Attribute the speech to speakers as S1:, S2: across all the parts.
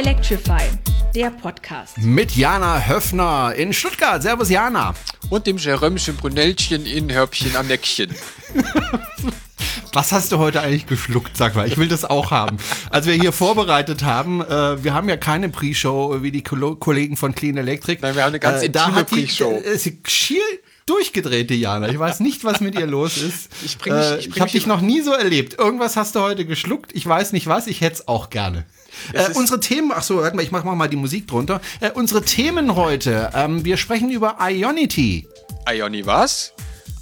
S1: Electrify, der Podcast.
S2: Mit Jana Höfner in Stuttgart. Servus Jana.
S3: Und dem Jerömchen Brunellchen in Hörbchen am Neckchen.
S2: Was hast du heute eigentlich geschluckt, sag mal? Ich will das auch haben. Als wir hier vorbereitet haben, äh, wir haben ja keine Pre-Show wie die Ko Kollegen von Clean Electric.
S3: Nein, wir haben eine ganz
S2: äh, da
S3: intime Pre-Show.
S2: äh, sie schier durchgedreht, Diana. Ich weiß nicht, was mit ihr los ist.
S3: Ich bring mich-
S2: äh,
S3: ich
S2: ich
S3: bring
S2: habe dich noch nie so erlebt. Irgendwas hast du heute geschluckt. Ich weiß nicht was. Ich hätte es auch gerne. Äh, unsere Themen, ach so, warte mal, ich mach mal die Musik drunter. Äh, unsere Themen heute. Ähm, wir sprechen über Ionity.
S3: Ioni was?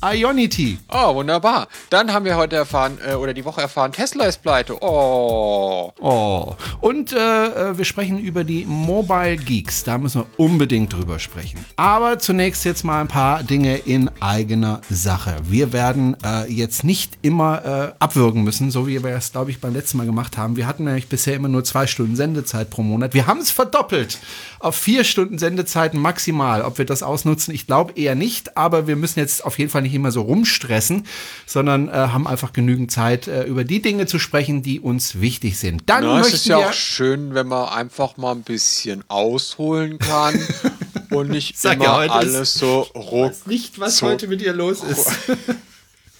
S2: Ionity.
S3: Oh, wunderbar. Dann haben wir heute erfahren, äh, oder die Woche erfahren, Tesla ist pleite. Oh.
S2: Oh. Und äh, äh, wir sprechen über die Mobile Geeks. Da müssen wir unbedingt drüber sprechen. Aber zunächst jetzt mal ein paar Dinge in eigener Sache. Wir werden äh, jetzt nicht immer äh, abwürgen müssen, so wie wir es, glaube ich, beim letzten Mal gemacht haben. Wir hatten nämlich bisher immer nur zwei Stunden Sendezeit pro Monat. Wir haben es verdoppelt auf vier Stunden Sendezeit maximal. Ob wir das ausnutzen, ich glaube eher nicht. Aber wir müssen jetzt auf jeden Fall nicht immer so rumstressen, sondern äh, haben einfach genügend Zeit, äh, über die Dinge zu sprechen, die uns wichtig sind. Dann
S3: Na, es
S2: möchten
S3: ist ja
S2: wir
S3: auch schön, wenn man einfach mal ein bisschen ausholen kann und nicht
S2: Sag
S3: immer
S2: ja, heute
S3: alles so ruck.
S2: nicht, was
S3: so.
S2: heute mit ihr los ist.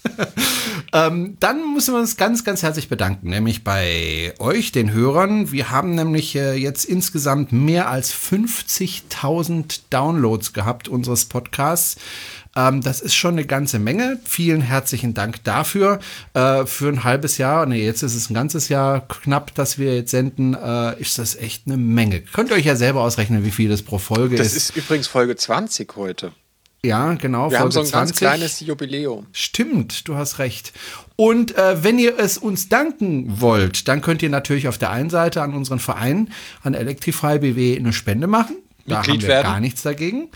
S2: ähm, dann müssen wir uns ganz, ganz herzlich bedanken, nämlich bei euch, den Hörern. Wir haben nämlich äh, jetzt insgesamt mehr als 50.000 Downloads gehabt unseres Podcasts. Ähm, das ist schon eine ganze Menge. Vielen herzlichen Dank dafür. Äh, für ein halbes Jahr, nee, jetzt ist es ein ganzes Jahr knapp, dass wir jetzt senden, äh, ist das echt eine Menge. Könnt ihr euch ja selber ausrechnen, wie viel das pro Folge
S3: Das
S2: ist.
S3: ist übrigens Folge 20 heute.
S2: Ja, genau.
S3: Wir haben so ein
S2: 20.
S3: ganz kleines Jubiläum.
S2: Stimmt, du hast recht. Und äh, wenn ihr es uns danken wollt, dann könnt ihr natürlich auf der einen Seite an unseren Verein, an Electrify BW, eine Spende machen. Da
S3: Mitglied
S2: haben wir
S3: werden.
S2: gar nichts dagegen.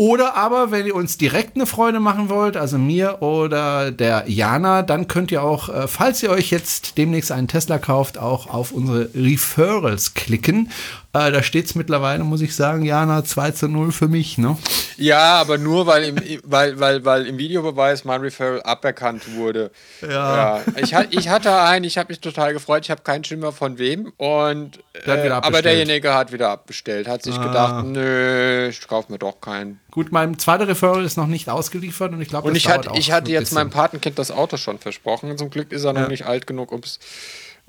S2: Oder aber, wenn ihr uns direkt eine Freude machen wollt, also mir oder der Jana, dann könnt ihr auch, äh, falls ihr euch jetzt demnächst einen Tesla kauft, auch auf unsere Referrals klicken. Äh, da steht es mittlerweile, muss ich sagen, Jana, 2 zu 0 für mich, ne?
S3: Ja, aber nur weil im, weil, weil, weil im Videobeweis mein Referral aberkannt wurde.
S2: Ja.
S3: Ich, ha- ich hatte einen, ich habe mich total gefreut, ich habe keinen Schimmer von wem. Und,
S2: hat
S3: äh, aber derjenige hat wieder abbestellt. Hat sich
S2: Ah.
S3: gedacht, nö, ich kaufe mir doch keinen.
S2: Gut, mein zweiter Referral ist noch nicht ausgeliefert und ich glaube,
S3: Und ich
S2: auch
S3: ich hatte jetzt
S2: bisschen.
S3: meinem Patenkind das Auto schon versprochen. Zum Glück ist er noch
S2: Ja.
S3: nicht alt genug, um es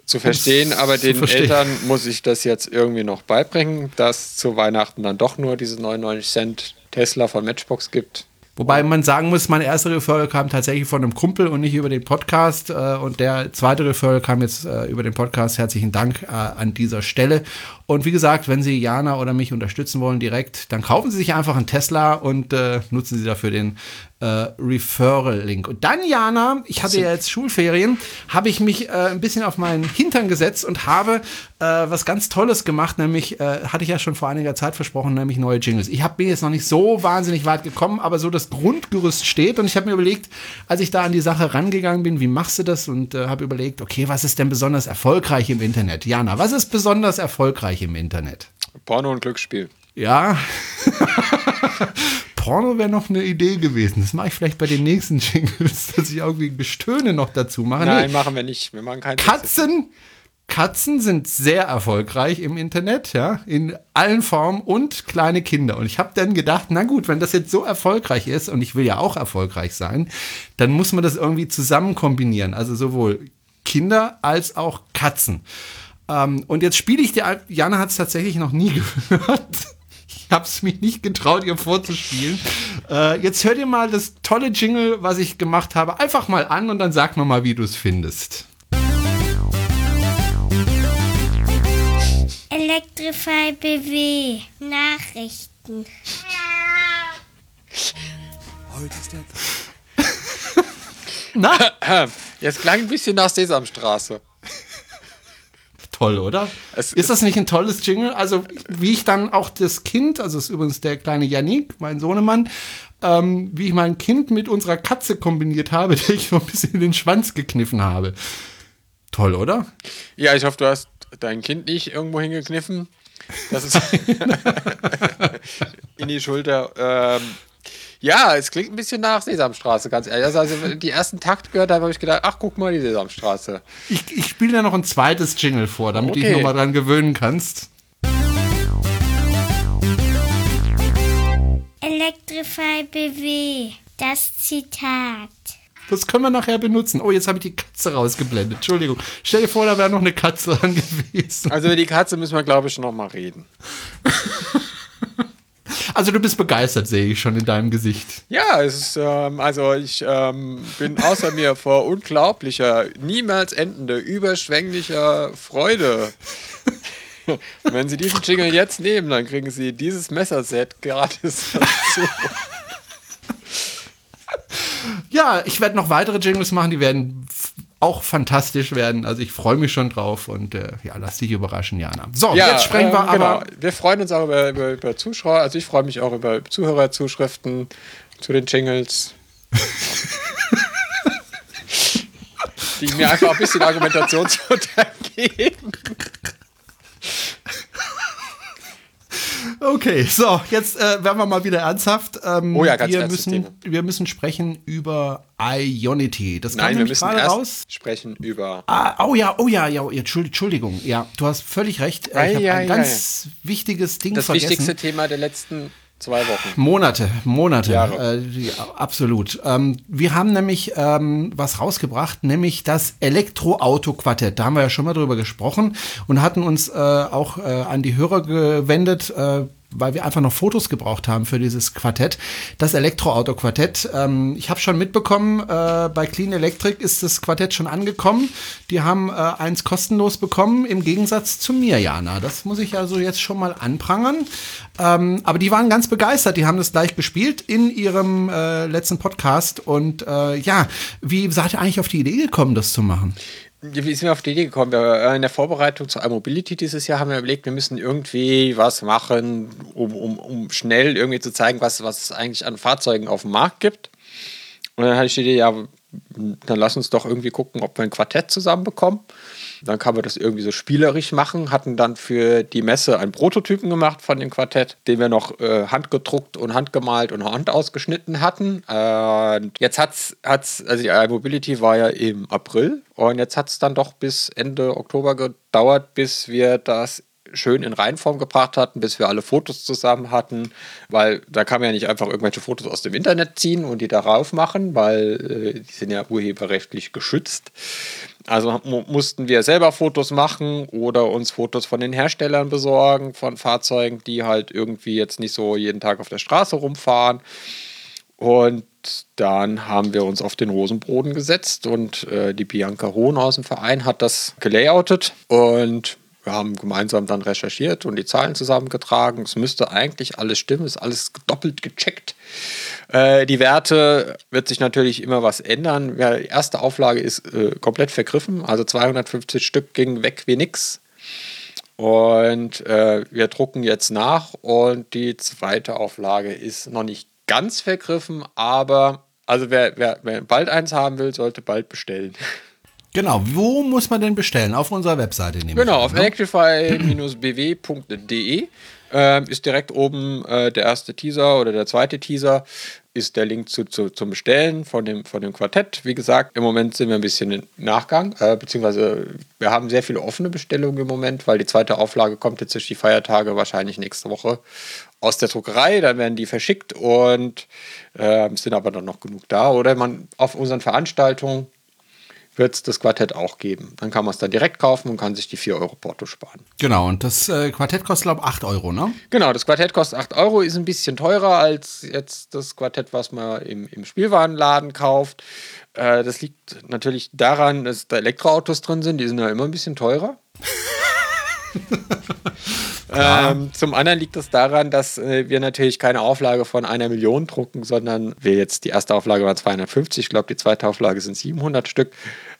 S3: zu verstehen. Aber den
S2: verstehen.
S3: Eltern muss ich das jetzt irgendwie noch beibringen, dass zu Weihnachten dann doch nur diese 99 Cent Tesla von Matchbox gibt.
S2: Wobei man sagen muss, mein erster Referral kam tatsächlich von einem Kumpel und nicht über den Podcast. Äh, und der zweite Referral kam jetzt äh, über den Podcast. Herzlichen Dank äh, an dieser Stelle. Und wie gesagt, wenn Sie Jana oder mich unterstützen wollen direkt, dann kaufen Sie sich einfach einen Tesla und äh, nutzen Sie dafür den äh, Referral-Link. Und dann, Jana, ich hatte ja jetzt Schulferien, habe ich mich äh, ein bisschen auf meinen Hintern gesetzt und habe äh, was ganz Tolles gemacht, nämlich, äh, hatte ich ja schon vor einiger Zeit versprochen, nämlich neue Jingles. Ich hab, bin jetzt noch nicht so wahnsinnig weit gekommen, aber so das Grundgerüst steht und ich habe mir überlegt, als ich da an die Sache rangegangen bin, wie machst du das? Und äh, habe überlegt, okay, was ist denn besonders erfolgreich im Internet? Jana, was ist besonders erfolgreich im Internet?
S3: Porno und Glücksspiel.
S2: Ja. Porno wäre noch eine Idee gewesen. Das mache ich vielleicht bei den nächsten Jingles, dass ich irgendwie Gestöhne noch dazu mache.
S3: Nein,
S2: Nee.
S3: machen wir nicht. Wir machen keinen
S2: Katzen, Katzen sind sehr erfolgreich im Internet, ja, in allen Formen und kleine Kinder. Und ich habe dann gedacht, na gut, wenn das jetzt so erfolgreich ist und ich will ja auch erfolgreich sein, dann muss man das irgendwie zusammen kombinieren. Also sowohl Kinder als auch Katzen. Ähm, und jetzt spiele ich dir, Jana hat es tatsächlich noch nie gehört. Ich habe es mich nicht getraut, ihr vorzuspielen. Äh, jetzt hört ihr mal das tolle Jingle, was ich gemacht habe, einfach mal an und dann sag mir mal, wie du es findest.
S4: Electrify BW. Nachrichten.
S2: Na,
S3: Jetzt klang ein bisschen nach Sesamstraße.
S2: Toll, oder?
S3: Es
S2: ist das nicht ein tolles Jingle? Also, wie ich dann auch das Kind, also ist übrigens der kleine Yannick, mein Sohnemann, ähm, wie ich mein Kind mit unserer Katze kombiniert habe, der ich so ein bisschen in den Schwanz gekniffen habe. Toll, oder?
S3: Ja, ich hoffe, du hast dein Kind nicht irgendwo hingekniffen. Das ist in die Schulter. Ähm, ja, es klingt ein bisschen nach Sesamstraße, ganz ehrlich. Also, als ich die ersten Takt gehört habe, habe ich gedacht, ach, guck mal, die Sesamstraße.
S2: Ich, ich spiele dir noch ein zweites Jingle vor, damit du dich
S3: Okay.
S2: nochmal dran gewöhnen kannst.
S4: Electrify BW. Das Zitat.
S2: Das können wir nachher benutzen. Oh, jetzt habe ich die Katze rausgeblendet. Entschuldigung. Stell dir vor, da wäre noch eine Katze dran gewesen.
S3: Also über die Katze müssen wir, glaube ich, noch mal reden.
S2: Also du bist begeistert, sehe ich schon in deinem Gesicht.
S3: Ja, es ist, ähm, also ich ähm, bin außer mir vor unglaublicher, niemals endende, überschwänglicher Freude. Wenn Sie diesen Jingle jetzt nehmen, dann kriegen Sie dieses Messerset gratis dazu.
S2: Ja, ich werde noch weitere Jingles machen, die werden auch fantastisch werden. Also ich freue mich schon drauf und äh, ja, lass dich überraschen, Jana. So, jetzt sprechen wir
S3: ähm, genau.
S2: aber.
S3: Wir freuen uns auch über, über, über Zuschauer. Also ich freue mich auch über Zuhörerzuschriften zu den Jingles. die mir einfach ein bisschen Argumentationsfutter geben.
S2: Okay, so, jetzt äh, werden wir mal wieder ernsthaft. Ähm,
S3: Oh ja, ganz
S2: wir müssen,
S3: Thema.
S2: wir müssen sprechen über Ionity. Das
S3: Nein, wir müssen erst
S2: raus.
S3: sprechen über.
S2: Ah, oh ja, oh ja, ja, Entschuld- Entschuldigung. Ja, du hast völlig recht. Äh, ich habe ein
S3: ei,
S2: ganz wichtiges Ding
S3: Das
S2: vergessen.
S3: wichtigste Thema der letzten zwei Wochen.
S2: Monate, Monate,
S3: Jahre.
S2: äh, absolut. Ähm, wir haben nämlich ähm, was rausgebracht, nämlich das Elektroauto-Quartett. Da haben wir ja schon mal drüber gesprochen und hatten uns äh, auch äh, an die Hörer gewendet, äh, weil wir einfach noch Fotos gebraucht haben für dieses Quartett. Das Elektroauto-Quartett. Ähm, ich habe schon mitbekommen, äh, bei Clean Electric ist das Quartett schon angekommen. Die haben äh, eins kostenlos bekommen, im Gegensatz zu mir, Jana. Das muss ich also jetzt schon mal anprangern. Ähm, aber die waren ganz begeistert. Die haben das gleich gespielt in ihrem äh, letzten Podcast. Und äh, ja, wie seid ihr eigentlich auf die Idee gekommen, das zu machen?
S3: Wie sind wir auf die Idee gekommen? Wir, äh, in der Vorbereitung zur iMobility dieses Jahr haben wir überlegt, wir müssen irgendwie was machen, um, um, um schnell irgendwie zu zeigen, was, was es eigentlich an Fahrzeugen auf dem Markt gibt. Und dann hatte ich die Idee, ja, dann lass uns doch irgendwie gucken, ob wir ein Quartett zusammenbekommen. Dann kann man das irgendwie so spielerisch machen, hatten dann für die Messe einen Prototypen gemacht von dem Quartett, den wir noch äh, handgedruckt und handgemalt und hand ausgeschnitten hatten. Und jetzt hat's, hat's, also die iMobility war ja im April und jetzt hat es dann doch bis Ende Oktober gedauert, bis wir das schön in Reinform gebracht hatten, bis wir alle Fotos zusammen hatten, weil da kann man ja nicht einfach irgendwelche Fotos aus dem Internet ziehen und die darauf machen, weil äh, die sind ja urheberrechtlich geschützt. Also mu mussten wir selber Fotos machen oder uns Fotos von den Herstellern besorgen, von Fahrzeugen, die halt irgendwie jetzt nicht so jeden Tag auf der Straße rumfahren. Und dann haben wir uns auf den Rosenboden gesetzt und äh, die Bianca Hohn aus dem Verein hat das gelayoutet und wir haben gemeinsam dann recherchiert und die Zahlen zusammengetragen. Es müsste eigentlich alles stimmen, ist alles doppelt gecheckt. Äh, die Werte wird sich natürlich immer was ändern. Ja, die erste Auflage ist äh, komplett vergriffen, also 250 Stück gingen weg wie nix. Und äh, wir drucken jetzt nach und die zweite Auflage ist noch nicht ganz vergriffen, aber also wer, wer, wer bald eins haben will, sollte bald bestellen.
S2: Genau, wo muss man denn bestellen? Auf unserer Webseite nehmen.
S3: Genau, auf electrify-bw.de ähm, ist direkt oben äh, der erste Teaser oder der zweite Teaser ist der Link zu, zu, zum Bestellen von dem, von dem Quartett. Wie gesagt, im Moment sind wir ein bisschen im Nachgang, äh, beziehungsweise wir haben sehr viele offene Bestellungen im Moment, weil die zweite Auflage kommt jetzt durch die Feiertage wahrscheinlich nächste Woche aus der Druckerei, dann werden die verschickt und äh, sind aber dann noch genug da. Oder man auf unseren Veranstaltungen wird es das Quartett auch geben. Dann kann man es dann direkt kaufen und kann sich die 4 Euro Porto sparen.
S2: Genau, und das äh, Quartett kostet, glaube ich, 8 Euro, ne?
S3: Genau, das Quartett kostet 8 Euro, ist ein bisschen teurer als jetzt das Quartett, was man im, im Spielwarenladen kauft. Äh, das liegt natürlich daran, dass da Elektroautos drin sind, die sind ja immer ein bisschen teurer. ähm, zum anderen liegt es daran, dass äh, wir natürlich keine Auflage von einer Million drucken, sondern wir jetzt die erste Auflage war 250, ich glaube die zweite Auflage sind 700 Stück.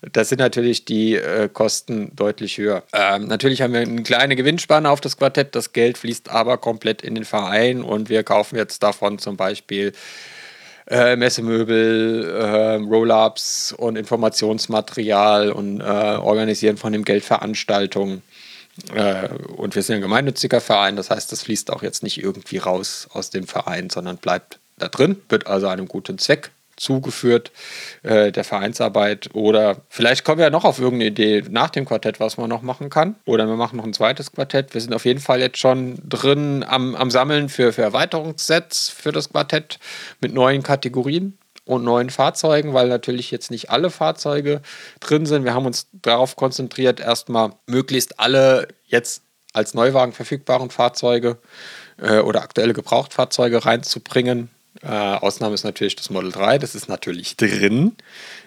S3: Da sind natürlich die äh, Kosten deutlich höher. Ähm, natürlich haben wir eine kleine Gewinnspanne auf das Quartett, das Geld fließt aber komplett in den Verein und wir kaufen jetzt davon zum Beispiel äh, Messemöbel, äh, Roll-Ups und Informationsmaterial und äh, organisieren von dem Geld Veranstaltungen. Äh, und wir sind ein gemeinnütziger Verein, das heißt, das fließt auch jetzt nicht irgendwie raus aus dem Verein, sondern bleibt da drin, wird also einem guten Zweck zugeführt äh, der Vereinsarbeit. Oder vielleicht kommen wir ja noch auf irgendeine Idee nach dem Quartett, was man noch machen kann. Oder wir machen noch ein zweites Quartett. Wir sind auf jeden Fall jetzt schon drin am, am Sammeln für, für Erweiterungssets für das Quartett mit neuen Kategorien und neuen Fahrzeugen, weil natürlich jetzt nicht alle Fahrzeuge drin sind. Wir haben uns darauf konzentriert, erstmal möglichst alle jetzt als Neuwagen verfügbaren Fahrzeuge äh, oder aktuelle Gebrauchtfahrzeuge reinzubringen. Äh, Ausnahme ist natürlich das Model 3, das ist natürlich drin,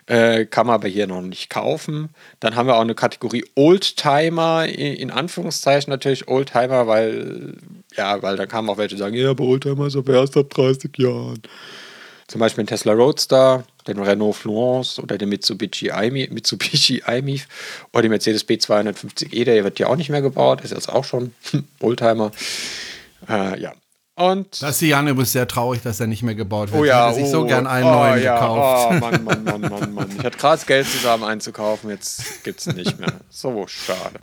S3: äh, kann man aber hier noch nicht kaufen. Dann haben wir auch eine Kategorie Oldtimer, in Anführungszeichen natürlich Oldtimer, weil, ja, weil da kamen auch welche, die sagen, ja, aber Oldtimer ist aber erst ab 30 Jahren. Zum Beispiel den Tesla Roadster, den Renault Fluence oder den Mitsubishi i Mitsubishi iMIF oder den Mercedes B250e, der wird ja auch nicht mehr gebaut, ist jetzt auch schon Oldtimer. Äh, ja. Und
S2: das ist Jan übrigens sehr traurig, dass er nicht mehr gebaut wird.
S3: Oh ja,
S2: er sich
S3: oh,
S2: so gern einen
S3: oh,
S2: neuen
S3: ja,
S2: gekauft.
S3: Oh, Mann, Mann, Mann, Mann, Mann. Ich hatte gerade das Geld zusammen einzukaufen, jetzt gibt es nicht mehr. So schade.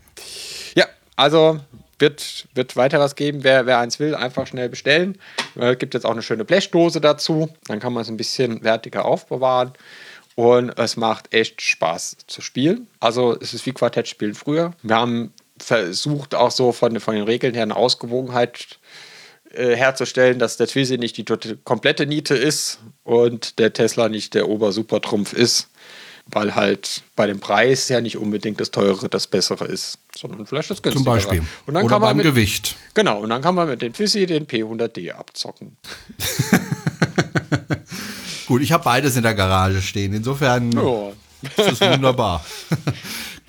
S3: Ja, also wird, wird weiter was geben. Wer, wer eins will, einfach schnell bestellen. Äh, gibt jetzt auch eine schöne Blechdose dazu. Dann kann man es ein bisschen wertiger aufbewahren. Und es macht echt Spaß zu spielen. Also es ist wie Quartettspielen früher. Wir haben versucht, auch so von, von den Regeln her eine Ausgewogenheit äh, herzustellen, dass der Twizy nicht die komplette Niete ist und der Tesla nicht der Ober-Super-Trumpf ist weil halt bei dem Preis ja nicht unbedingt das teure das bessere ist, sondern vielleicht das günstigere.
S2: Zum Beispiel.
S3: Und dann
S2: Oder
S3: kann man
S2: beim
S3: mit,
S2: Gewicht.
S3: Genau, und dann kann man mit dem Fizzy den P100D abzocken.
S2: Gut, ich habe beides in der Garage stehen. Insofern
S3: Ja.
S2: ist es wunderbar.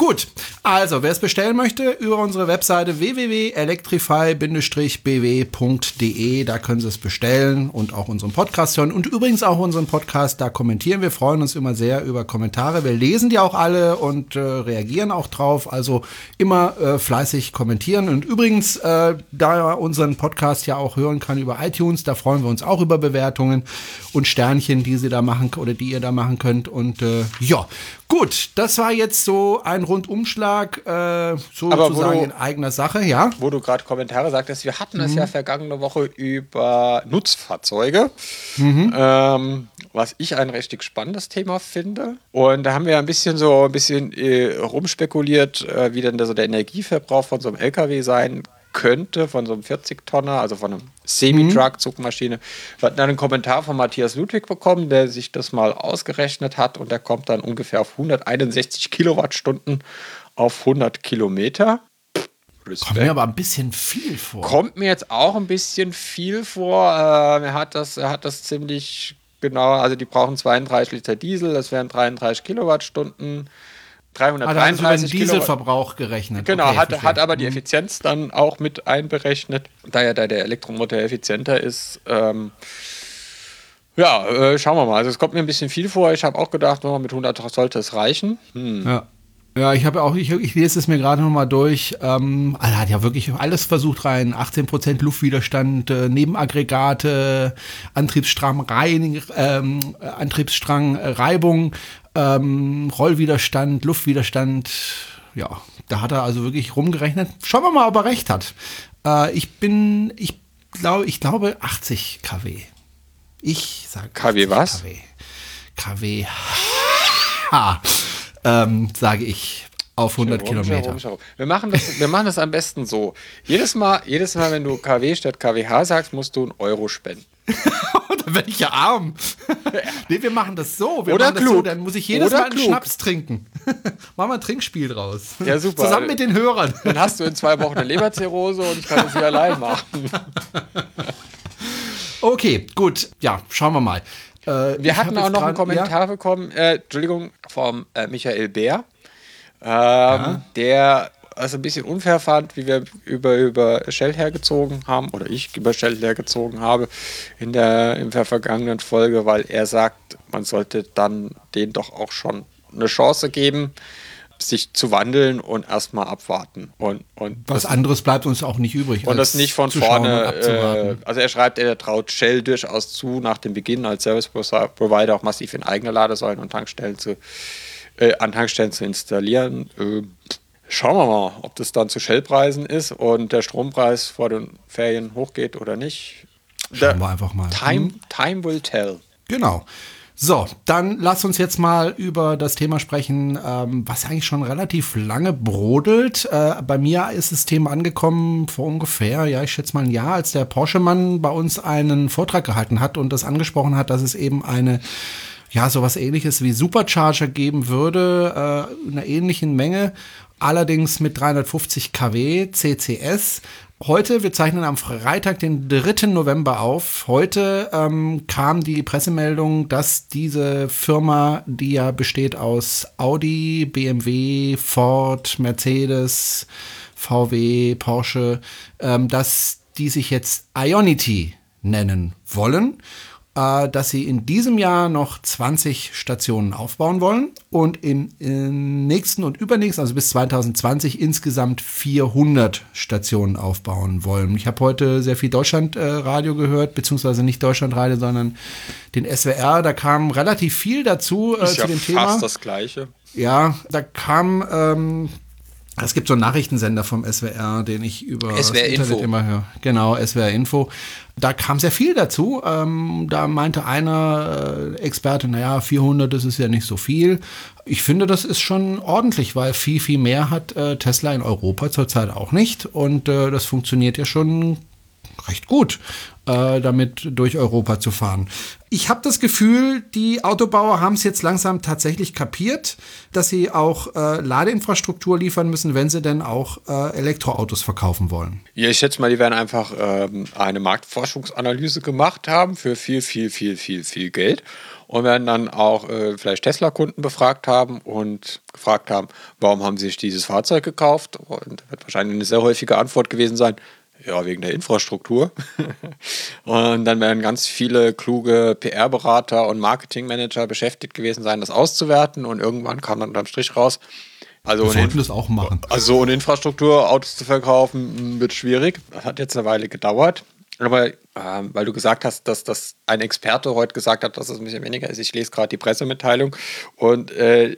S2: Gut, also wer es bestellen möchte, über unsere Webseite www.electrify-bw.de, da können Sie es bestellen und auch unseren Podcast hören und übrigens auch unseren Podcast da kommentieren. Wir freuen uns immer sehr über Kommentare. Wir lesen die auch alle und äh, reagieren auch drauf. Also immer äh, fleißig kommentieren. Und übrigens, äh, da er unseren Podcast ja auch hören kann über iTunes, da freuen wir uns auch über Bewertungen und Sternchen, die Sie da machen oder die ihr da machen könnt. Und äh, ja, gut, das war jetzt so ein Rundumschlag, äh, sozusagen
S3: du-
S2: in eigener Sache, ja.
S3: Wo du gerade Kommentare sagtest, wir hatten es ja vergangene Woche über Nutzfahrzeuge, ähm, was ich ein richtig spannendes Thema finde. Und da haben wir ein bisschen so ein bisschen äh, rumspekuliert, äh, wie denn da so der Energieverbrauch von so einem LKW sein könnte, von so einem 40-Tonner, also von einem Semi-Truck-Zugmaschine. Wir hatten einen Kommentar von Matthias Ludwig bekommen, der sich das mal ausgerechnet hat und der kommt dann ungefähr auf 161 Kilowattstunden auf 100 Kilometer.
S2: Kommt mir aber ein bisschen viel vor.
S3: Kommt mir jetzt auch ein bisschen viel vor. Äh, er, hat das, er hat das ziemlich genau, also die brauchen 32 Liter Diesel, das wären 33 Kilowattstunden.
S2: Ah, da haben Sie über den
S3: 333.
S2: Dieselverbrauch gerechnet.
S3: Genau,
S2: Okay,
S3: hat, hat aber die Effizienz dann auch mit einberechnet, da ja da der Elektromotor effizienter ist. Ähm, ja, äh, schauen wir mal. Also es kommt mir ein bisschen viel vor. Ich habe auch gedacht, oh, mit 100 sollte es reichen. Hm.
S2: Ja. Ja, ich habe auch, ich, ich lese es mir gerade noch mal durch. Ähm, er hat ja wirklich alles versucht rein. 18% Luftwiderstand, äh, Nebenaggregate, Antriebsstrang, Rein, ähm, äh, Antriebsstrang, äh, Reibung, ähm, Rollwiderstand, Luftwiderstand. Ja, da hat er also wirklich rumgerechnet. Schauen wir mal, ob er recht hat. Äh, ich bin, ich glaube, ich glaube 80 kW. Ich sage
S3: KW was?
S2: KW. KW. Ha, ähm, sage ich auf 100
S3: Warum,
S2: Kilometer.
S3: warum, warum? Wir machen, das, wir machen das am besten so. Jedes Mal, jedes Mal, wenn du KW statt KWH sagst, musst du einen Euro spenden.
S2: dann werde ich ja arm. nee, wir machen das so. Wir
S3: Oder
S2: das so,
S3: klug.
S2: dann muss ich jedes
S3: Oder
S2: Mal einen
S3: klug.
S2: Schnaps trinken. machen wir ein Trinkspiel draus.
S3: Ja, super.
S2: Zusammen mit den Hörern.
S3: Dann hast du in zwei Wochen eine Leberzirrhose und ich kann das hier allein machen.
S2: Okay, gut. Ja, schauen wir mal. Äh,
S3: Wir hatten auch noch einen Kommentar bekommen, äh, Entschuldigung, vom äh, Michael Bär, ähm, der also ein bisschen unfair fand, wie wir über, über Shell hergezogen haben, oder ich über Shell hergezogen habe in der, in der vergangenen Folge, weil er sagt, man sollte dann denen doch auch schon eine Chance geben, sich zu wandeln und erstmal abwarten. Und, und
S2: Was anderes bleibt uns auch nicht übrig.
S3: und das nicht von vorne, äh,
S2: abzuwarten.
S3: also er schreibt, er traut Shell durchaus zu, nach dem Beginn als Service Provider auch massiv in eigene Ladesäulen und Tankstellen zu, äh, an Tankstellen zu installieren. Äh, schauen wir mal, ob das dann zu Shell-Preisen ist und der Strompreis vor den Ferien hochgeht oder nicht.
S2: Schauen wir einfach mal.
S3: Time, time will tell.
S2: Genau. So, dann lass uns jetzt mal über das Thema sprechen, ähm, was eigentlich schon relativ lange brodelt. Äh, bei mir ist das Thema angekommen vor ungefähr, ja, ich schätze mal ein Jahr, als der Porsche-Mann bei uns einen Vortrag gehalten hat und das angesprochen hat, dass es eben eine ja, sowas ähnliches wie Supercharger geben würde, äh, in einer ähnlichen Menge, allerdings mit 350 kW CCS. Heute, wir zeichnen am Freitag, den 3. November auf. Heute ähm, kam die Pressemeldung, dass diese Firma, die ja besteht aus Audi, BMW, Ford, Mercedes, VW, Porsche, ähm, dass die sich jetzt Ionity nennen wollen äh, dass sie in diesem Jahr noch 20 Stationen aufbauen wollen und im, im nächsten und übernächsten, also bis 2020, insgesamt 400 Stationen aufbauen wollen. Ich habe heute sehr viel Deutschlandradio äh, gehört, beziehungsweise nicht Deutschlandradio, sondern den SWR. Da kam relativ viel dazu
S3: äh, zu
S2: ja
S3: dem Thema. Fast das Gleiche.
S2: Ja, da kam ähm, es gibt so einen Nachrichtensender vom SWR, den ich über
S3: SWR
S2: Internet
S3: Info.
S2: immer höre. Genau, SWR Info. Da kam sehr viel dazu. Ähm, da meinte einer äh, Experte, naja, 400, das ist ja nicht so viel. Ich finde, das ist schon ordentlich, weil viel, viel mehr hat äh, Tesla in Europa zurzeit auch nicht. Und äh, das funktioniert ja schon recht gut, äh, damit durch Europa zu fahren. Ich habe das Gefühl, die Autobauer haben es jetzt langsam tatsächlich kapiert, dass sie auch äh, Ladeinfrastruktur liefern müssen, wenn sie denn auch äh, Elektroautos verkaufen wollen.
S3: Ja, ich schätze mal, die werden einfach ähm, eine Marktforschungsanalyse gemacht haben für viel, viel, viel, viel, viel Geld und werden dann auch äh, vielleicht Tesla-Kunden befragt haben und gefragt haben, warum haben sie sich dieses Fahrzeug gekauft? Und wird wahrscheinlich eine sehr häufige Antwort gewesen sein, ja, wegen der Infrastruktur. und dann werden ganz viele kluge PR-Berater und Marketingmanager beschäftigt gewesen sein, das auszuwerten. Und irgendwann kam dann unterm Strich raus. Also
S2: Wir sollten das auch machen.
S3: Also eine Infrastruktur, Autos zu verkaufen, hm, wird schwierig. Das hat jetzt eine Weile gedauert. Aber äh, weil du gesagt hast, dass das ein Experte heute gesagt hat, dass es ein bisschen weniger ist. Ich lese gerade die Pressemitteilung und äh,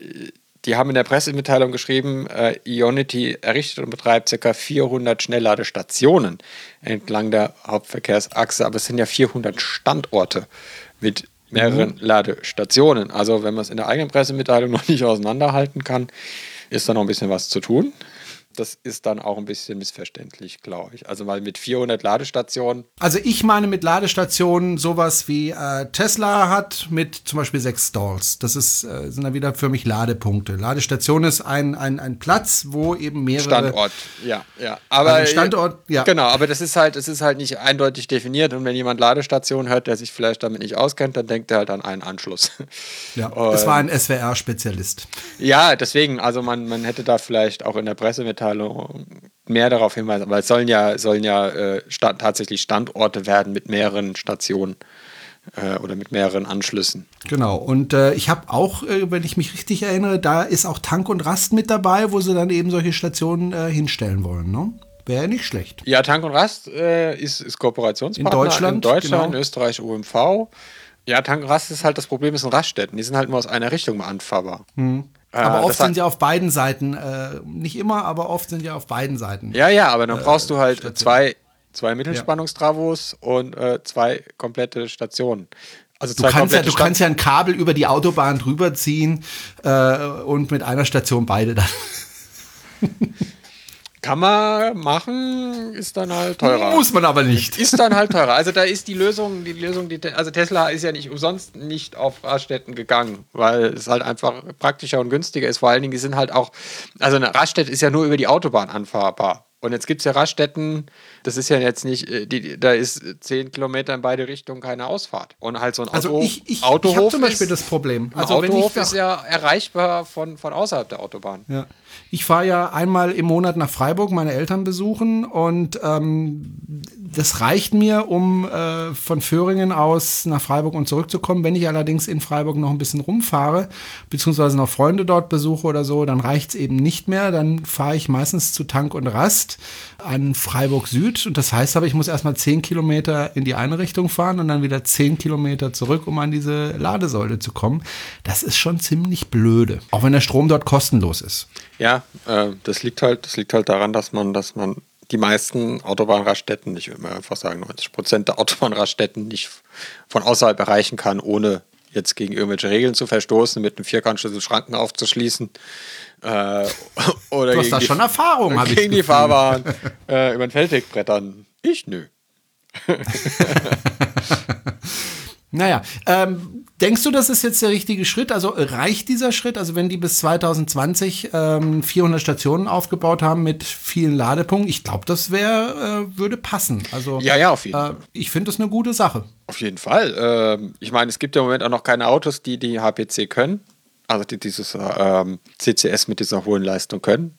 S3: die haben in der Pressemitteilung geschrieben, äh, Ionity errichtet und betreibt ca. 400 Schnellladestationen entlang der Hauptverkehrsachse, aber es sind ja 400 Standorte mit mehreren mhm. Ladestationen. Also wenn man es in der eigenen Pressemitteilung noch nicht auseinanderhalten kann, ist da noch ein bisschen was zu tun das ist dann auch ein bisschen missverständlich, glaube ich. Also weil mit 400 Ladestationen.
S2: Also ich meine mit Ladestationen sowas wie äh, Tesla hat mit zum Beispiel sechs Stalls. Das ist, äh, sind dann wieder für mich Ladepunkte. Ladestation ist ein, ein, ein Platz, wo eben mehrere.
S3: Standort, ja, ja. Aber
S2: also Standort, ja.
S3: Genau, aber das ist halt, das ist halt nicht eindeutig definiert. Und wenn jemand Ladestation hört, der sich vielleicht damit nicht auskennt, dann denkt er halt an einen Anschluss.
S2: Ja, es war ein SWR-Spezialist.
S3: Ja, deswegen, also man, man hätte da vielleicht auch in der Presse mit Mitteilung mehr darauf hinweisen, weil es sollen ja, sollen ja äh, sta tatsächlich Standorte werden mit mehreren Stationen äh, oder mit mehreren Anschlüssen.
S2: Genau, und äh, ich habe auch, äh, wenn ich mich richtig erinnere, da ist auch Tank und Rast mit dabei, wo sie dann eben solche Stationen äh, hinstellen wollen, ne? Wäre nicht schlecht.
S3: Ja, Tank und Rast äh, ist, ist Kooperationspartner
S2: in Deutschland,
S3: in Deutschland, genau. Österreich, UMV. Ja, Tank und Rast ist halt das Problem, ist in Raststätten. Die sind halt nur aus einer Richtung anfahrbar.
S2: Hm. Aber äh, oft sind ja auf beiden Seiten, äh, nicht immer, aber oft sind ja auf beiden Seiten.
S3: Ja, ja, aber dann äh, brauchst du halt Station. zwei, zwei Mittelspannungstravos ja. und äh, zwei komplette Stationen.
S2: Also du kannst, ja, du kannst ja ein Kabel über die Autobahn drüber ziehen äh, und mit einer Station beide dann.
S3: Kann man machen, ist dann halt teurer.
S2: Muss man aber nicht.
S3: Ist dann halt teurer. Also da ist die Lösung, die Lösung, die, also Tesla ist ja nicht umsonst nicht auf Raststätten gegangen, weil es halt einfach praktischer und günstiger ist. Vor allen Dingen, die sind halt auch, also eine Raststätte ist ja nur über die Autobahn anfahrbar. Und jetzt gibt es ja Raststätten, das ist ja jetzt nicht, äh, die, da ist zehn Kilometer in beide Richtungen keine Ausfahrt. Und halt so ein
S2: also
S3: Auto,
S2: ich, ich,
S3: Autohof. Ich
S2: habe zum Beispiel das Problem.
S3: Also Autohof ist ja erreichbar von, von außerhalb der Autobahn.
S2: Ja. Ich fahre ja einmal im Monat nach Freiburg meine Eltern besuchen und ähm, das reicht mir, um äh, von Föhringen aus nach Freiburg und zurückzukommen. Wenn ich allerdings in Freiburg noch ein bisschen rumfahre, beziehungsweise noch Freunde dort besuche oder so, dann reicht es eben nicht mehr. Dann fahre ich meistens zu Tank und Rast an Freiburg Süd. Und das heißt aber, ich muss erstmal zehn Kilometer in die eine Richtung fahren und dann wieder zehn Kilometer zurück, um an diese Ladesäule zu kommen. Das ist schon ziemlich blöde. Auch wenn der Strom dort kostenlos ist.
S3: Ja, äh, das liegt halt, das liegt halt daran, dass man, dass man die meisten Autobahnraststätten, nicht immer einfach sagen, 90 Prozent der Autobahnraststätten nicht von außerhalb erreichen kann, ohne jetzt gegen irgendwelche Regeln zu verstoßen, mit einem Vierkantschlüssel Schranken aufzuschließen. Äh, oder
S2: Du hast
S3: gegen
S2: da
S3: die-
S2: schon Erfahrung, habe ich
S3: gegen die. Fahrbahn äh, über den Feldweg brettern. Ich nö.
S2: Naja, ähm, denkst du, das ist jetzt der richtige Schritt? Also reicht dieser Schritt? Also wenn die bis 2020 ähm, 400 Stationen aufgebaut haben mit vielen Ladepunkten, ich glaube, das wäre, äh, würde passen. Also
S3: Ja, ja, auf jeden
S2: äh,
S3: Fall.
S2: ich finde das eine gute Sache.
S3: Auf jeden Fall. Ähm, ich meine, es gibt ja im Moment auch noch keine Autos, die die HPC können. Also die dieses ähm, CCS mit dieser hohen Leistung können.